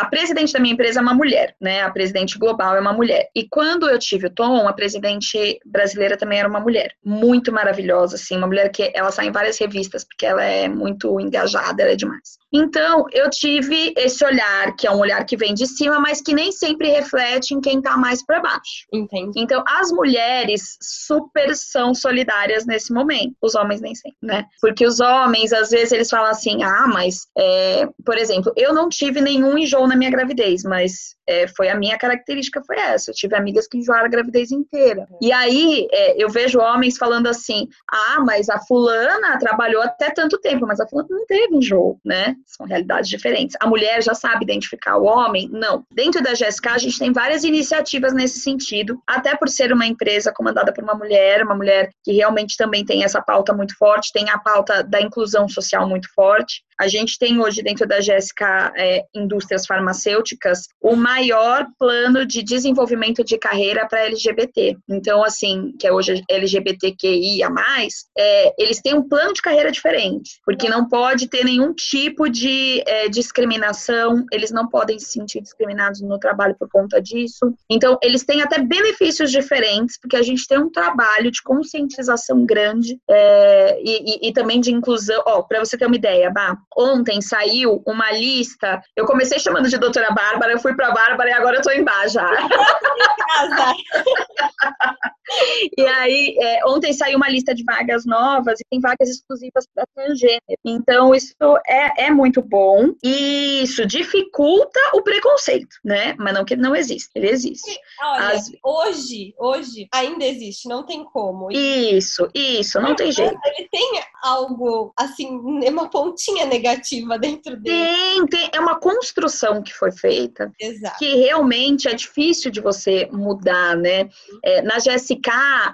a presidente da minha empresa é uma mulher, né? A presidente global é uma mulher. E quando eu tive o Tom, a presidente brasileira também era uma mulher. Muito maravilhosa, assim. Uma mulher que ela sai em várias revistas, porque ela é muito engajada, ela é demais. Então, eu tive esse olhar, que é um olhar que vem de cima, mas que nem sempre reflete em quem tá mais para baixo. Entendi. Então, as mulheres super são solidárias nesse momento. Os homens nem sempre, né? Porque os homens, às vezes, eles falam assim: ah, mas, é... por exemplo, eu não tive nenhum enjoo na minha gravidez, mas é, foi a minha característica foi essa. Eu tive amigas que enjoaram a gravidez inteira. E aí é, eu vejo homens falando assim: ah, mas a fulana trabalhou até tanto tempo, mas a fulana não teve enjoo, né? São realidades diferentes. A mulher já sabe identificar o homem? Não. Dentro da GSK, a gente tem várias iniciativas nesse sentido, até por ser uma empresa comandada por uma mulher, uma mulher que realmente também tem essa pauta muito forte, tem a pauta da inclusão social muito forte. A gente tem hoje dentro da GSK é, Indústrias Farmacêuticas o maior plano de desenvolvimento de carreira para LGBT. Então, assim, que é hoje LGBTQIA+, é, eles têm um plano de carreira diferente, porque não pode ter nenhum tipo de é, discriminação, eles não podem se sentir discriminados no trabalho por conta disso. Então, eles têm até benefícios diferentes, porque a gente tem um trabalho de conscientização grande é, e, e, e, também de inclusão. Ó, para você ter uma ideia, Bah, ontem saiu uma lista. Eu comecei chamando de doutora Bárbara, eu fui para Bárbara e agora eu tô embaixo já. e aí, é, ontem saiu uma lista de vagas novas e tem vagas exclusivas para transgênero. Então, isso é, é muito bom e isso dificulta o preconceito, né? Mas não que ele não existe, ele existe. Olha, As... hoje, hoje ainda existe, não tem como. Isso, isso, não tem jeito. Ele tem algo, assim, uma pontinha negativa dentro dele. Tem, tem, é uma construção que foi feita. Exato. Que realmente é difícil de você mudar, né? É, na GSK,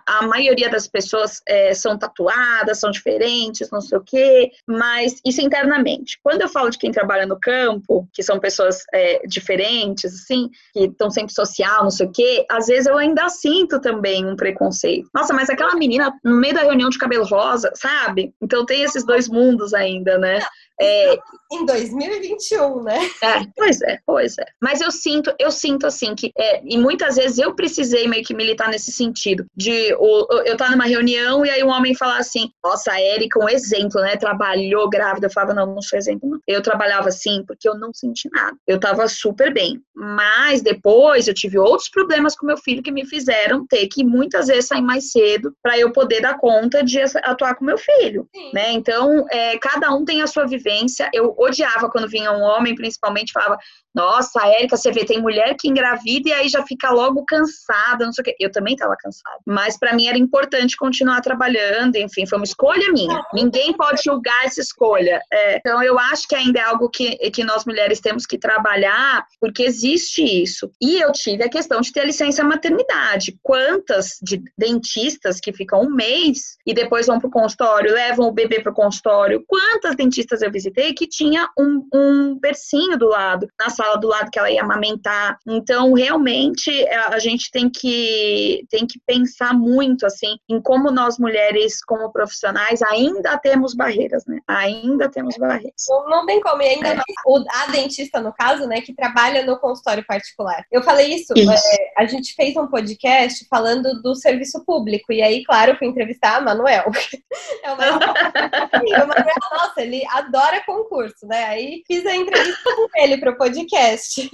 a maioria das pessoas é, são tatuadas, são diferentes, não sei o quê, mas isso internamente. Quando eu falo de quem trabalha no campo, que são pessoas é, diferentes, assim, que estão sempre social, não sei o quê, às vezes eu ainda sinto também um preconceito. Nossa, mas aquela menina no meio da reunião de cabelo rosa, sabe? Então tem esses dois mundos ainda, né? É, em 2021, né? É, pois é, pois é. Mas eu sinto, eu sinto assim que, é, e muitas vezes eu precisei meio que militar nesse sentido, de o, eu estar numa reunião e aí um homem falar assim, nossa, a Erika, um exemplo, né? Trabalhou grávida. Eu falava, não, não sou exemplo, não. Eu trabalhava assim porque eu não senti nada. Eu tava super bem. Mas depois eu tive outros problemas com meu filho que me fizeram ter que muitas vezes sair mais cedo para eu poder dar conta de atuar com meu filho, Sim. né? Então, é, cada um tem a sua vivência Eu odiava quando vinha um homem, principalmente, falava: Nossa, Érica, você vê, tem mulher que engravida e aí já fica logo cansada, não sei o quê. Eu também estava cansada. Mas para mim era importante continuar trabalhando, enfim, foi uma escolha minha. Ninguém pode julgar essa escolha. É, então eu acho que ainda é algo que, que nós mulheres temos que trabalhar, porque existe isso. E eu tive a questão de ter licença maternidade. Quantas de dentistas que ficam um mês e depois vão para o consultório, levam o bebê para o consultório? Quantas dentistas eu visitei que tinha um, um bercinho do lado, na sala do lado que ela ia amamentar. Então, realmente, é, a gente tem que, tem que pensar muito, assim, em como nós mulheres, como profissionais, ainda temos barreiras, né? Ainda temos barreiras. Não, não tem como, e ainda é. mais o, a dentista, no caso, né, que trabalha no consultório particular. Eu falei isso, isso. É, a gente fez um podcast falando do serviço público, e aí, claro, fui entrevistar a Manuel. é o Manuel, nossa, ele adora concurso, né? Aí fiz a entrevista com ele para o podcast.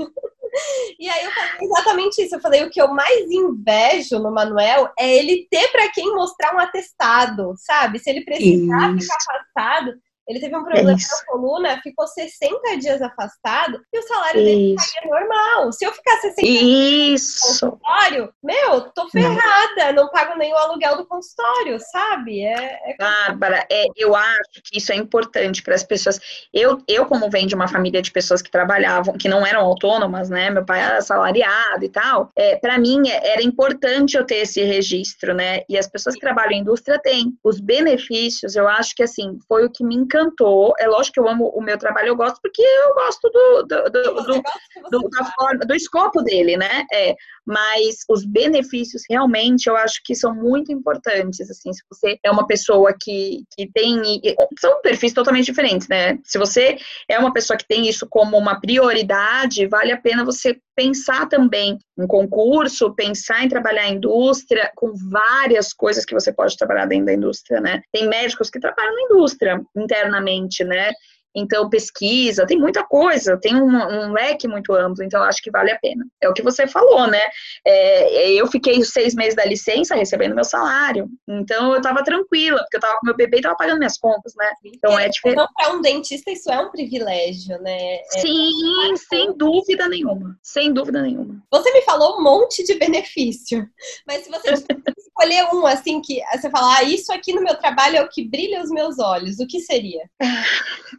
E aí eu falei exatamente isso. Eu falei, o que eu mais invejo no Manuel é ele ter para quem mostrar um atestado, sabe? Se ele precisar isso. ficar afastado, ele teve um problema na coluna, ficou 60 dias afastado e o salário dele cairia normal. Se eu ficar 60 dias no consultório, meu, tô ferrada, não. não pago nem o aluguel do consultório, sabe? É, é... Bárbara, é, eu acho que isso é importante para as pessoas. Eu, eu, como venho de uma família de pessoas que trabalhavam, que não eram autônomas, né? Meu pai era salariado e tal. É, para mim, é, era importante eu ter esse registro, né? E as pessoas que trabalham em indústria têm. Os benefícios, eu acho que, assim, foi o que me encantou encantou. É lógico que eu amo o meu trabalho, eu gosto porque eu gosto do, do, do, do, do da forma, do escopo dele, né? É, mas os benefícios realmente eu acho que são muito importantes. Assim, se você é uma pessoa que, que tem. São perfis totalmente diferentes, né? Se você é uma pessoa que tem isso como uma prioridade, vale a pena você pensar também em concurso, pensar em trabalhar em indústria, com várias coisas que você pode trabalhar dentro da indústria, né? Tem médicos que trabalham na indústria internamente, né? Então, pesquisa, tem muita coisa, tem um, um, leque muito amplo, então acho que vale a pena. É o que você falou, né? É, eu fiquei seis meses da licença recebendo meu salário, então eu estava tranquila, porque eu estava com meu bebê e estava pagando minhas contas, né? Então é diferente. Então, para um dentista, isso é um privilégio, né? É, Sim, sem dúvida nenhuma. Sem dúvida nenhuma. Você me falou um monte de benefício, mas se você escolher um, assim, que você falar, ah, isso aqui no meu trabalho é o que brilha os meus olhos, o que seria?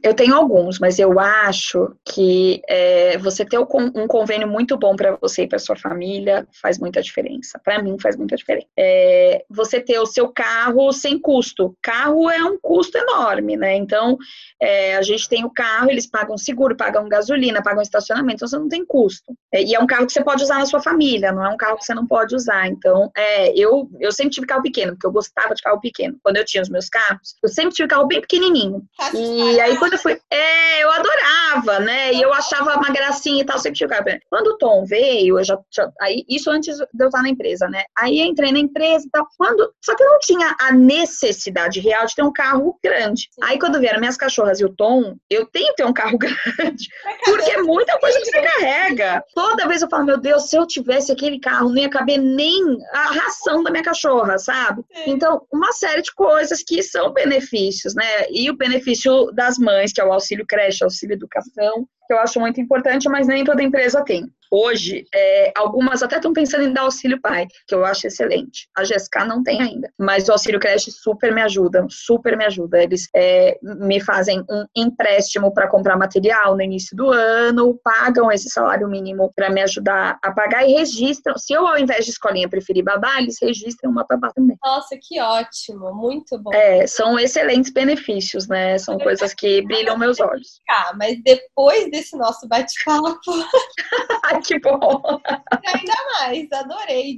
Eu tenho alguns, mas eu acho que é, você ter um convênio muito bom para você e para sua família faz muita diferença. Para mim, faz muita diferença. É, você ter o seu carro sem custo. Carro é um custo enorme, né? Então, é, a gente tem o carro, eles pagam seguro, pagam gasolina, pagam estacionamento, então você não tem custo. É, e é um carro que você pode usar na sua família, não é um carro que você não pode usar. Então, é, eu, eu sempre tive carro pequeno, porque eu gostava de carro pequeno. Quando eu tinha os meus carros, eu sempre tive carro bem pequenininho. E aí, quando eu fui. É, eu adorava, né? E eu achava uma gracinha e tal, sempre pequeno. Quando o Tom veio, eu já, já. aí, isso antes de eu estar na empresa, né? Aí entrei na empresa e tal. Quando, só que eu não tinha a necessidade real de ter um carro grande. Aí, quando vieram minhas cachorras e o Tom, eu tenho que ter um carro grande. Porque é muita coisa que você carrega. Toda vez eu falo, meu Deus, se eu tivesse aquele carro, não ia caber nem a ração da minha cachorra, sabe? Então, uma série de coisas que são benefícios, né? E o benefício das mães, que é o auxílio creche, auxílio educação, que eu acho muito importante, mas nem toda empresa tem. Hoje, é, algumas até estão pensando em dar auxílio pai, que eu acho excelente. A GSK não tem ainda, mas o auxílio creche super me ajuda, super me ajuda. Eles é, me fazem um empréstimo para comprar material no início do ano, pagam esse salário mínimo para me ajudar a pagar e registram. Se eu, ao invés de escolinha, preferir babá, eles registram uma babá também. Nossa, que ótimo, muito bom. É, são excelentes benefícios, né? São coisas que brilham meus olhos. Mas depois desse nosso bate-papo. que bom! Ainda mais, adorei.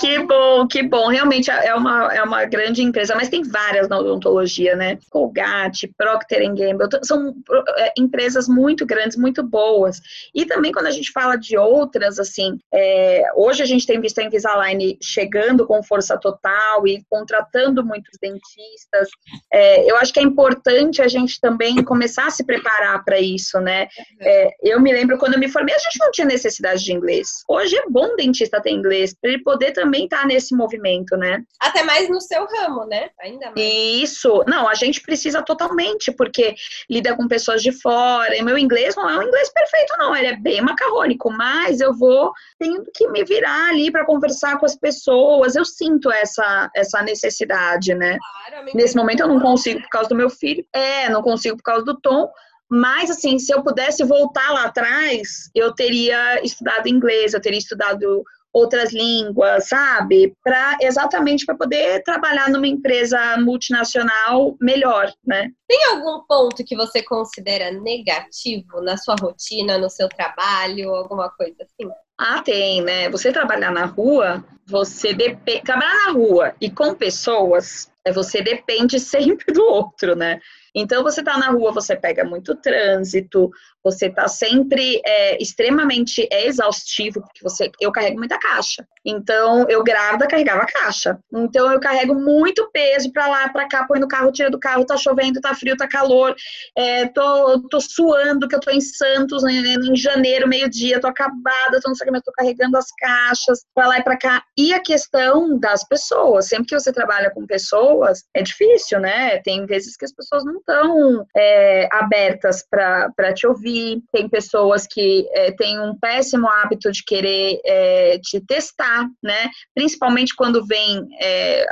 Que bom, que bom. Realmente é uma, é uma grande empresa, mas tem várias na odontologia, né? Colgate, Procter Gamble, são é, empresas muito grandes, muito boas. E também quando a gente fala de outras, assim, é, hoje a gente tem visto a Invisalign chegando com força total e contratando muitos dentistas. É, eu acho que é importante a gente também começar a se preparar para isso, né? É, eu me lembro quando eu me formei, a gente não tinha necessidade de inglês. Hoje é bom o dentista ter inglês, para ele poder também estar tá nesse movimento, né? Até mais no seu ramo, né? Ainda mais. Isso. Não, a gente precisa totalmente, porque lida com pessoas de fora. E meu inglês não é um inglês perfeito, não. Ele é bem macarrônico, mas eu vou tendo que me virar ali para conversar com as pessoas. Eu sinto essa, essa necessidade, né? Claro, Nesse momento eu não consigo por causa do meu filho. É, não consigo por causa do Tom mas, assim, se eu pudesse voltar lá atrás, eu teria estudado inglês, eu teria estudado outras línguas, sabe? Para exatamente para poder trabalhar numa empresa multinacional melhor, né? Tem algum ponto que você considera negativo na sua rotina, no seu trabalho, alguma coisa assim? Ah, tem, né? Você trabalhar na rua, você depende. Trabalhar na rua e com pessoas, é, você depende sempre do outro, né? Então, você tá na rua, você pega muito trânsito, você está sempre é, extremamente é exaustivo, porque você, eu carrego muita caixa. Então, eu grávida carregava caixa. Então, eu carrego muito peso para lá, para cá, põe no carro, tira do carro, tá chovendo, tá frio, tá calor, é, tô, tô suando, que eu tô em Santos, em, né, em janeiro, meio-dia, tô acabada, tô não sei o que, mas tô carregando as caixas para lá e para cá. E a questão das pessoas, sempre que você trabalha com pessoas, é difícil, né? Tem vezes que as pessoas não estão é, abertas para te ouvir tem pessoas que é, têm um péssimo hábito de querer é, te testar, né? Principalmente quando vem, é,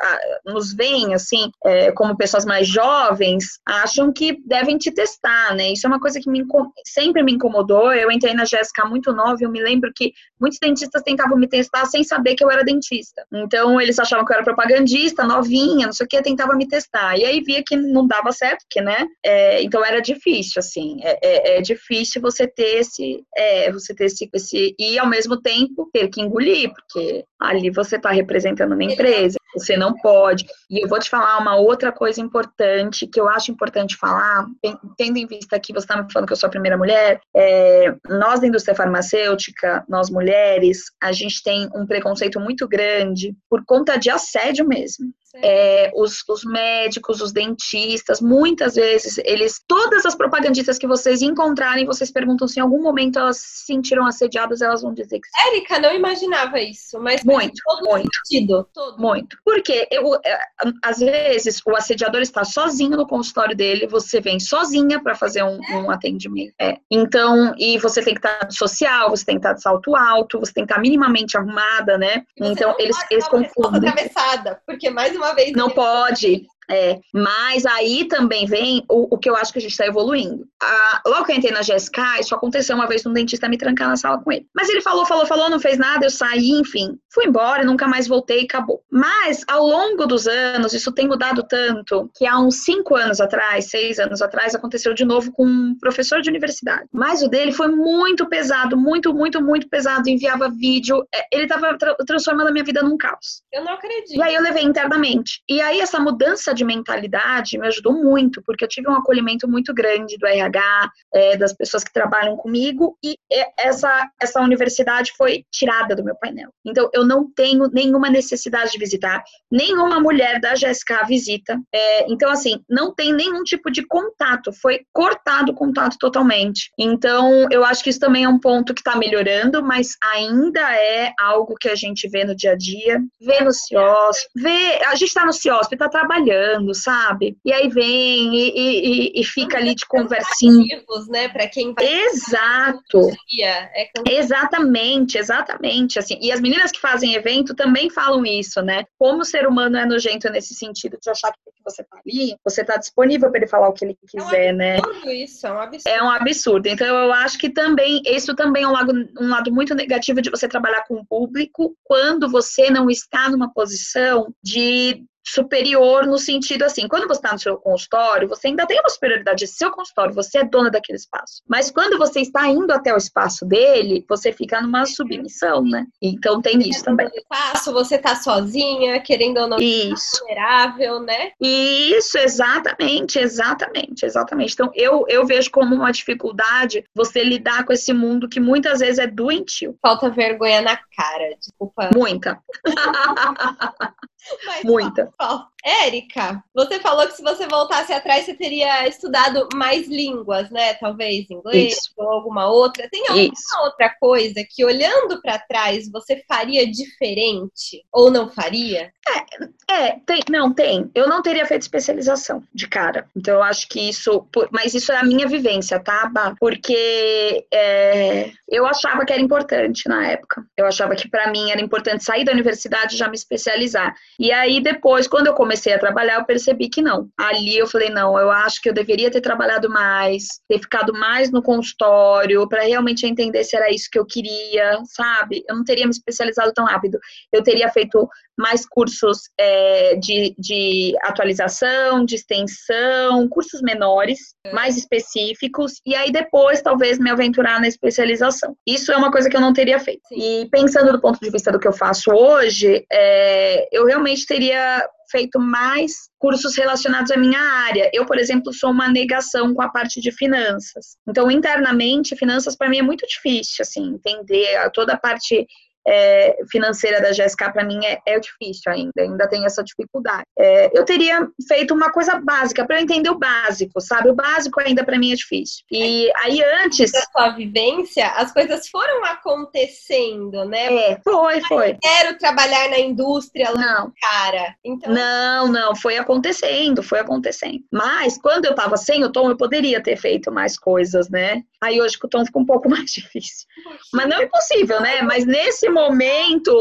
nos veem, assim, como pessoas mais jovens, acham que devem te testar, né? Isso é uma coisa que me, sempre me incomodou. Eu entrei na Jéssica muito nova e eu me lembro que muitos dentistas tentavam me testar sem saber que eu era dentista. Então, eles achavam que eu era propagandista, novinha, não sei o que, tentava me testar. E aí via que não dava certo, porque, né? então, era difícil, assim. é, é, é difícil difícil você ter esse, é, você ter esse, esse, e ao mesmo tempo ter que engolir, porque ali você está representando uma empresa, você não pode. E eu vou te falar uma outra coisa importante, que eu acho importante falar, tendo em vista que você está me falando que eu sou a primeira mulher, é, nós da indústria farmacêutica, nós mulheres, a gente tem um preconceito muito grande por conta de assédio mesmo. É, os, os, médicos, os dentistas, muitas vezes, eles, todas as propagandistas que vocês encontrarem, vocês perguntam se em algum momento elas se sentiram assediadas, elas vão dizer que sim. Érica, não imaginava isso, mas muito, todo muito, sentido. Todo. Muito. Porque eu, é, às vezes o assediador está sozinho no consultório dele, você vem sozinha para fazer um, é. um atendimento. É. Então, e você tem que estar social, você tem que estar de salto alto, você tem que estar minimamente arrumada, né? Então, eles, eles confundem. atravessada, porque mais uma vez. Não pode. É, mas aí também vem o, o, que eu acho que a gente está evoluindo. A, logo que eu entrei na GSK, isso aconteceu uma vez um dentista me trancar na sala com ele. Mas ele falou, falou, falou, não fez nada, eu saí, enfim. Fui embora, nunca mais voltei e acabou. Mas ao longo dos anos, isso tem mudado tanto que há uns cinco anos atrás, seis anos atrás, aconteceu de novo com um professor de universidade. Mas o dele foi muito pesado, muito, muito, muito pesado. Enviava vídeo. É, ele estava tra transformando a minha vida num caos. Eu não acredito. E aí eu levei internamente. E aí essa mudança de de mentalidade me ajudou muito, porque eu tive um acolhimento muito grande do RH, é, das pessoas que trabalham comigo, e essa, essa universidade foi tirada do meu painel. Então, eu não tenho nenhuma necessidade de visitar, nenhuma mulher da GSK visita. É, então, assim, não tem nenhum tipo de contato, foi cortado o contato totalmente. Então, eu acho que isso também é um ponto que está melhorando, mas ainda é algo que a gente vê no dia a dia, vê no CIOSP, vê, a gente está no CIOSP, está trabalhando, sabe? E aí vem e, e, e fica ali de conversinha. né? Para quem vai. Exato. É exatamente, exatamente. Assim, e as meninas que fazem evento também falam isso, né? Como o ser humano é nojento nesse sentido de achar que você tá ali, você tá disponível para ele falar o que ele quiser, é um né? Isso, é um absurdo. É um absurdo. Então eu acho que também isso também é um lado, um lado muito negativo de você trabalhar com o público quando você não está numa posição de superior no sentido assim, quando você está no seu consultório, você ainda tem uma superioridade, seu consultório, você é dona daquele espaço. Mas quando você está indo até o espaço dele, você fica numa submissão, né? Então tem isso também. Espaço, você tá sozinha, querendo ou não, isso. vulnerável, né? Isso, exatamente, exatamente, exatamente. Então eu, eu vejo como uma dificuldade você lidar com esse mundo que muitas vezes é doentio. Falta vergonha na cara, desculpa. Muita. Mas, Muita. Ó, Érica, você falou que se você voltasse atrás, você teria estudado mais línguas, né? Talvez inglês Isso. ou alguma outra. Tem alguma Isso. outra coisa que, olhando para trás, você faria diferente ou não faria? É, é, tem, não, tem. Eu não teria feito especialização de cara. Então, eu acho que isso. Mas isso é a minha vivência, tá, Bah? Porque é, eu achava que era importante na época. Eu achava que para mim era importante sair da universidade e já me especializar. E aí, depois, quando eu comecei a trabalhar, eu percebi que não. Ali eu falei, não, eu acho que eu deveria ter trabalhado mais, ter ficado mais no consultório, para realmente entender se era isso que eu queria, sabe? Eu não teria me especializado tão rápido. Eu teria feito mais cursos é, de, de atualização, de extensão, cursos menores, mais específicos, e aí depois talvez me aventurar na especialização. Isso é uma coisa que eu não teria feito. E pensando do ponto de vista do que eu faço hoje, é, eu realmente teria feito mais cursos relacionados à minha área. Eu, por exemplo, sou uma negação com a parte de finanças. Então, internamente, finanças para mim é muito difícil, assim, entender toda a parte é, financeira da GSK para mim é, é, difícil ainda, ainda tem essa dificuldade. É, eu teria feito uma coisa básica para eu entender o básico, sabe? O básico ainda para mim é difícil. E aí antes da sua vivência, as coisas foram acontecendo, né? É, foi, foi. quero trabalhar na indústria lá não. cara. Então Não, não, foi acontecendo, foi acontecendo. Mas quando eu tava sem o Tom, eu poderia ter feito mais coisas, né? Aí hoje com o Tom fica um pouco mais difícil. Mas não é impossível, né? Mas nesse momento,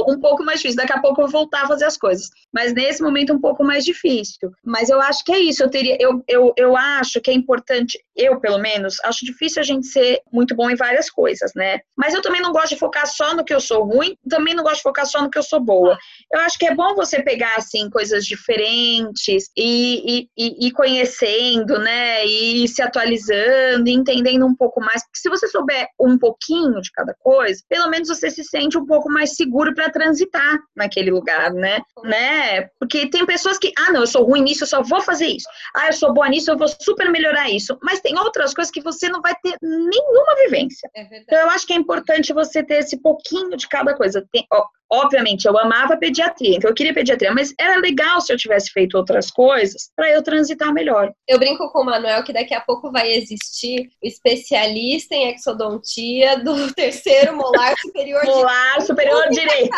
um pouco mais difícil. Daqui a pouco eu vou voltar a fazer as coisas. Mas nesse momento, um pouco mais difícil. Mas eu acho que é isso. Eu teria, eu, eu, eu acho que é importante, eu pelo menos, acho difícil a gente ser muito bom em várias coisas, né? Mas eu também não gosto de focar só no que eu sou ruim, também não gosto de focar só no que eu sou boa. Eu acho que é bom você pegar, assim, coisas diferentes e, e, e conhecendo, né? E se atualizando, entendendo um pouco mais. Porque se você souber um pouquinho de cada coisa, pelo menos você se sente um pouco pouco mais seguro para transitar naquele lugar, né? né? Porque tem pessoas que, ah, não, eu sou ruim nisso, eu só vou fazer isso. Ah, eu sou boa nisso, eu vou super melhorar isso. Mas tem outras coisas que você não vai ter nenhuma vivência. É então eu acho que é importante você ter esse pouquinho de cada coisa. Tem, ó, Obviamente, eu amava pediatria, então eu queria pediatria, mas era legal se eu tivesse feito outras coisas para eu transitar melhor. Eu brinco com o Manuel que daqui a pouco vai existir o especialista em exodontia do terceiro molar superior molar superior direito.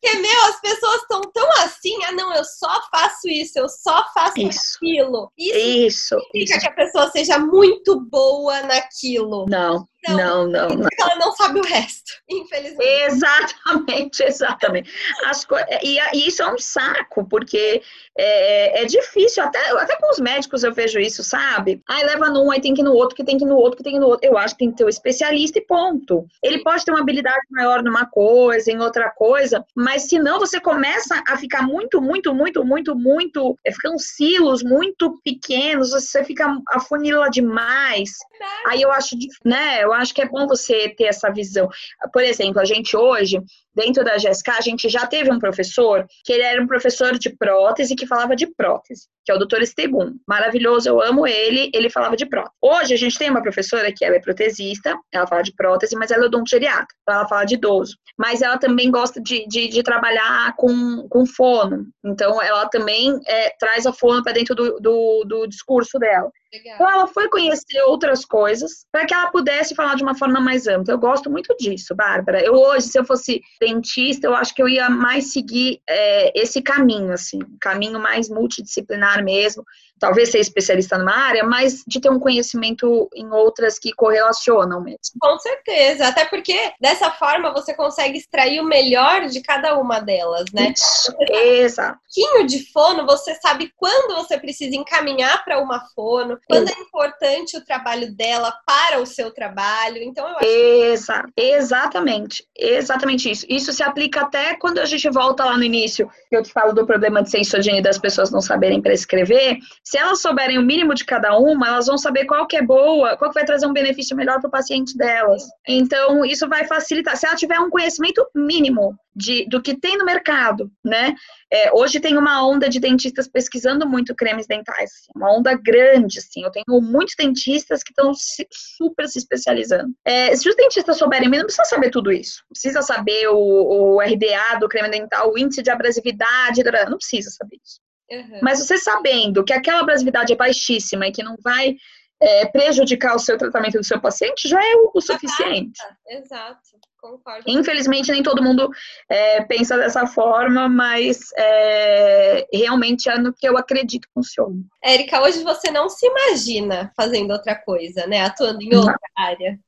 Porque, meu, as pessoas estão tão assim, ah, não, eu só faço isso, eu só faço isso. aquilo. Isso, isso significa isso. que a pessoa seja muito boa naquilo. Não, não, não, não. Ela não sabe o resto, infelizmente. Exatamente, exatamente. As co... e, e isso é um saco, porque é, é, difícil, até, até com os médicos eu vejo isso, sabe? Aí leva num, aí tem que ir no outro, que tem que ir no outro, que tem que ir no outro. Eu acho que tem que ter o um especialista e ponto. Ele pode ter uma habilidade maior numa coisa, em outra coisa, mas se não, você começa a ficar muito, muito, muito, muito, muito, é, ficam silos muito pequenos, você fica afunila demais. Aí eu acho, né? Eu acho que é bom você ter essa visão. Por exemplo, a gente hoje, dentro da GSK, a gente já teve um professor que ele era um professor de prótese que falava de prótese, que é o Dr. Estebum. Maravilhoso, eu amo ele, ele falava de prótese. Hoje a gente tem uma professora que ela é protesista, ela fala de prótese, mas ela é odontogeriatra, então ela fala de idoso. Mas ela também gosta de, de, de trabalhar com, com fono, então ela também é, traz a fono para dentro do, do, do discurso dela. Legal. Então ela foi conhecer outras coisas para que ela pudesse falar de uma forma mais ampla. Eu gosto muito disso, Bárbara. Eu hoje, se eu fosse dentista, eu acho que eu ia mais seguir é, esse caminho, assim, caminho mais multidisciplinar mesmo, talvez ser especialista numa área, mas de ter um conhecimento em outras que correlacionam mesmo. Com certeza, até porque dessa forma você consegue extrair o melhor de cada uma delas, né? Isso, exato. Um de fono, você sabe quando você precisa encaminhar para uma fono, quando é importante o trabalho dela para o seu trabalho. Então eu acho Exa exatamente, exatamente isso. Isso se aplica até quando a gente volta lá no início, que eu te falo do problema de sensogenia das pessoas não saberem prescrever se elas souberem o mínimo de cada uma, elas vão saber qual que é boa, qual que vai trazer um benefício melhor para o paciente delas. Então, isso vai facilitar. Se ela tiver um conhecimento mínimo de, do que tem no mercado, né? É, hoje tem uma onda de dentistas pesquisando muito cremes dentais, assim, uma onda grande, assim. Eu tenho muitos dentistas que estão super se especializando. É, se os dentistas souberem, não precisa saber tudo isso. Precisa saber o, o RDA do creme dental, o índice de abrasividade, não precisa saber isso. Uhum. Mas você sabendo que aquela abrasividade é baixíssima e que não vai é, prejudicar o seu tratamento do seu paciente já é o, suficiente. Exato, concordo. Infelizmente, nem todo mundo é, pensa dessa forma, mas é, realmente é no que eu acredito que funciona. Érica, hoje você não se imagina fazendo outra coisa, né? Atuando em outra não. área.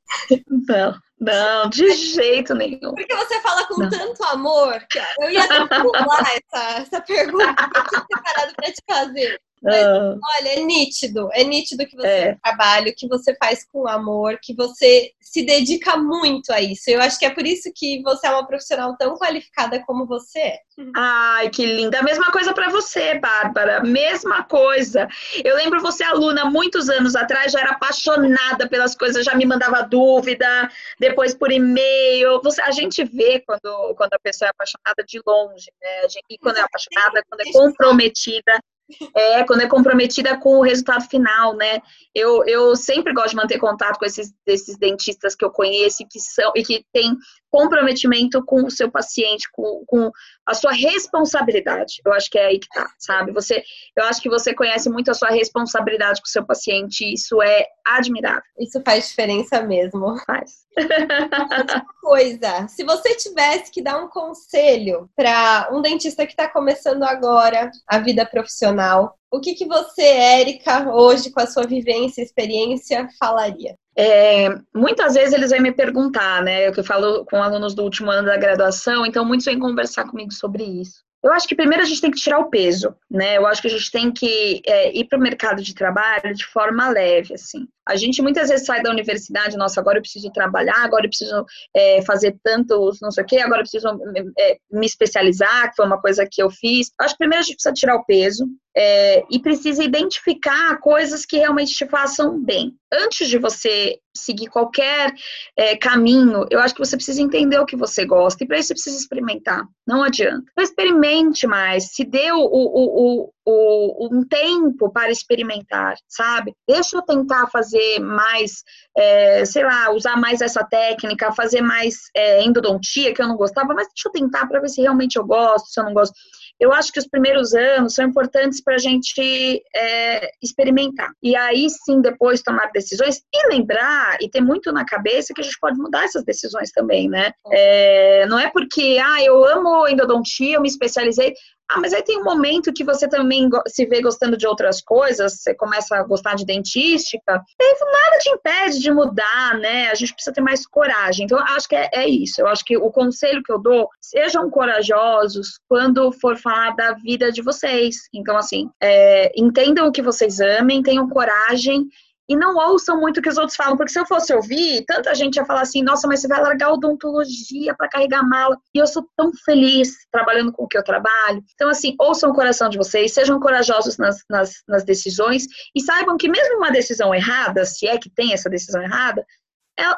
Não. Não, de jeito nenhum. Porque você fala com não. tanto amor eu ia pular essa, essa pergunta que eu tinha preparado para te fazer. Mas, uh, olha, é nítido, é nítido que você é. trabalha, que você faz com amor, que você se dedica muito a isso. Eu acho que é por isso que você é uma profissional tão qualificada como você é. Ai, que linda. A mesma coisa para você, Bárbara. Mesma coisa. Eu lembro você, aluna, muitos anos atrás, já era apaixonada pelas coisas, já me mandava dúvida, depois por e-mail. Você, a gente vê quando, quando a pessoa é apaixonada de longe, né? E quando é apaixonada, quando é comprometida. É, quando é comprometida com o resultado final, né? Eu, eu sempre gosto de manter contato com esses, esses dentistas que eu conheço e que são e que têm comprometimento com o seu paciente, com, com a sua responsabilidade. Eu acho que é aí que tá, sabe? Você, eu acho que você conhece muito a sua responsabilidade com o seu paciente, isso é admirável. Isso faz diferença mesmo. Faz. Outra coisa, se você tivesse que dar um conselho para um dentista que está começando agora a vida profissional, o que, que você, Érica, hoje com a sua vivência e experiência, falaria? É, muitas vezes eles vêm me perguntar, né? Eu falo com alunos do último ano da graduação, então muitos vêm conversar comigo sobre isso. Eu acho que primeiro a gente tem que tirar o peso, né? Eu acho que a gente tem que é, ir para o mercado de trabalho de forma leve, assim. A gente muitas vezes sai da universidade, nossa, agora eu preciso trabalhar, agora eu preciso é, fazer tantos, não sei o quê, agora eu preciso é, me especializar, que foi uma coisa que eu fiz. Acho que primeiro a gente precisa tirar o peso, é, e precisa identificar coisas que realmente te façam bem. Antes de você seguir qualquer é, caminho, eu acho que você precisa entender o que você gosta, e para isso você precisa experimentar. Não adianta. Então, experimente mais, se dê o, o, o, o, um tempo para experimentar, sabe? Deixa eu tentar fazer mais, é, sei lá, usar mais essa técnica, fazer mais é, endodontia, que eu não gostava, mas deixa eu tentar para ver se realmente eu gosto, se eu não gosto. Eu acho que os primeiros anos são importantes para a gente é, experimentar. E aí sim, depois tomar decisões e lembrar e ter muito na cabeça que a gente pode mudar essas decisões também, né? É, não é porque, ah, eu amo endodontia, eu me especializei. Ah, mas aí tem um momento que você também se vê gostando de outras coisas, você começa a gostar de dentística, e nada te impede de mudar, né? A gente precisa ter mais coragem. Então, acho que é, é isso. Eu acho que o conselho que eu dou, sejam corajosos quando for falar da vida de vocês. Então, assim, é, entendam o que vocês amem, tenham coragem e não ouçam muito o que os outros falam, porque se eu fosse ouvir, tanta gente ia falar assim: nossa, mas você vai largar odontologia para carregar mala. E eu sou tão feliz trabalhando com o que eu trabalho. Então, assim, ouçam o coração de vocês, sejam corajosos nas, nas, nas decisões e saibam que, mesmo uma decisão errada, se é que tem essa decisão errada,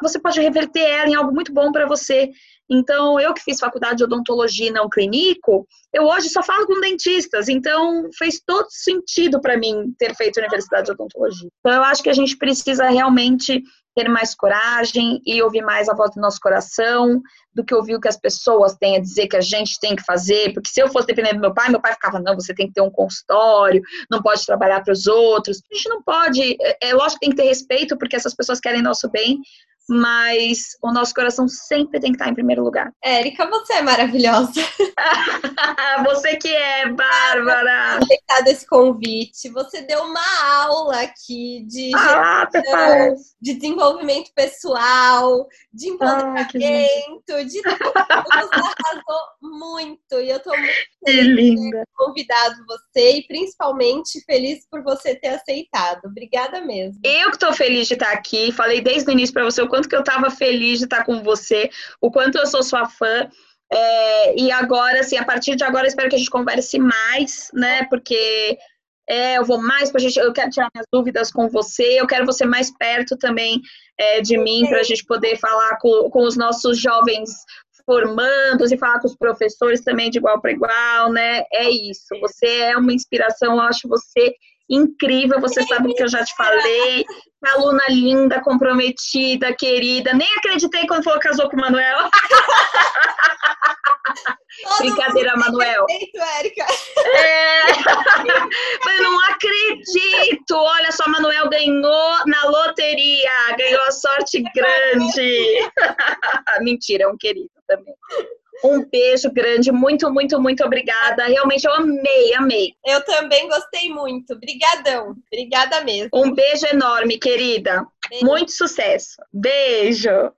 você pode reverter ela em algo muito bom para você. Então, eu que fiz faculdade de odontologia e não clínico, eu hoje só falo com dentistas, então fez todo sentido para mim ter feito a universidade de odontologia. Então, eu acho que a gente precisa realmente ter mais coragem e ouvir mais a voz do nosso coração do que ouvir o que as pessoas têm a dizer que a gente tem que fazer. Porque se eu fosse dependendo do meu pai, meu pai ficava, não, você tem que ter um consultório, não pode trabalhar para os outros. A gente não pode, é, é lógico que tem que ter respeito, porque essas pessoas querem nosso bem, mas o nosso coração sempre tem que estar em primeiro lugar. Érica, você é maravilhosa. você que é, Bárbara. Aceitado esse convite. Você deu uma aula aqui de, ah, gestão, de desenvolvimento pessoal, de empoderamento, ah, de tudo. Você arrasou muito e eu estou muito feliz de ter convidado você e principalmente feliz por você ter aceitado. Obrigada mesmo. Eu que estou feliz de estar aqui. Falei desde o início para você o quanto que eu estava feliz de estar com você, o quanto eu sou sua fã. É, e agora, assim, a partir de agora, espero que a gente converse mais, né? Porque é, eu vou mais para a gente, eu quero tirar minhas dúvidas com você, eu quero você mais perto também é, de mim, para a gente poder falar com, com os nossos jovens formandos e falar com os professores também de igual para igual, né? É isso. Você é uma inspiração, eu acho você incrível, você sabe que eu já te falei. Aluna linda, comprometida, querida. Nem acreditei quando falou que casou com o Manuel. Todo Brincadeira, Manuel. Perfeito, Érica. É. Mas não acredito! Olha só, Manuel ganhou na loteria, ganhou a sorte grande. Mentira, é um querido também. Um beijo grande, muito, muito, muito obrigada. Realmente eu amei, amei. Eu também gostei muito. Obrigadão. Obrigada mesmo. Um beijo enorme, querida. Beijo. Muito sucesso. Beijo.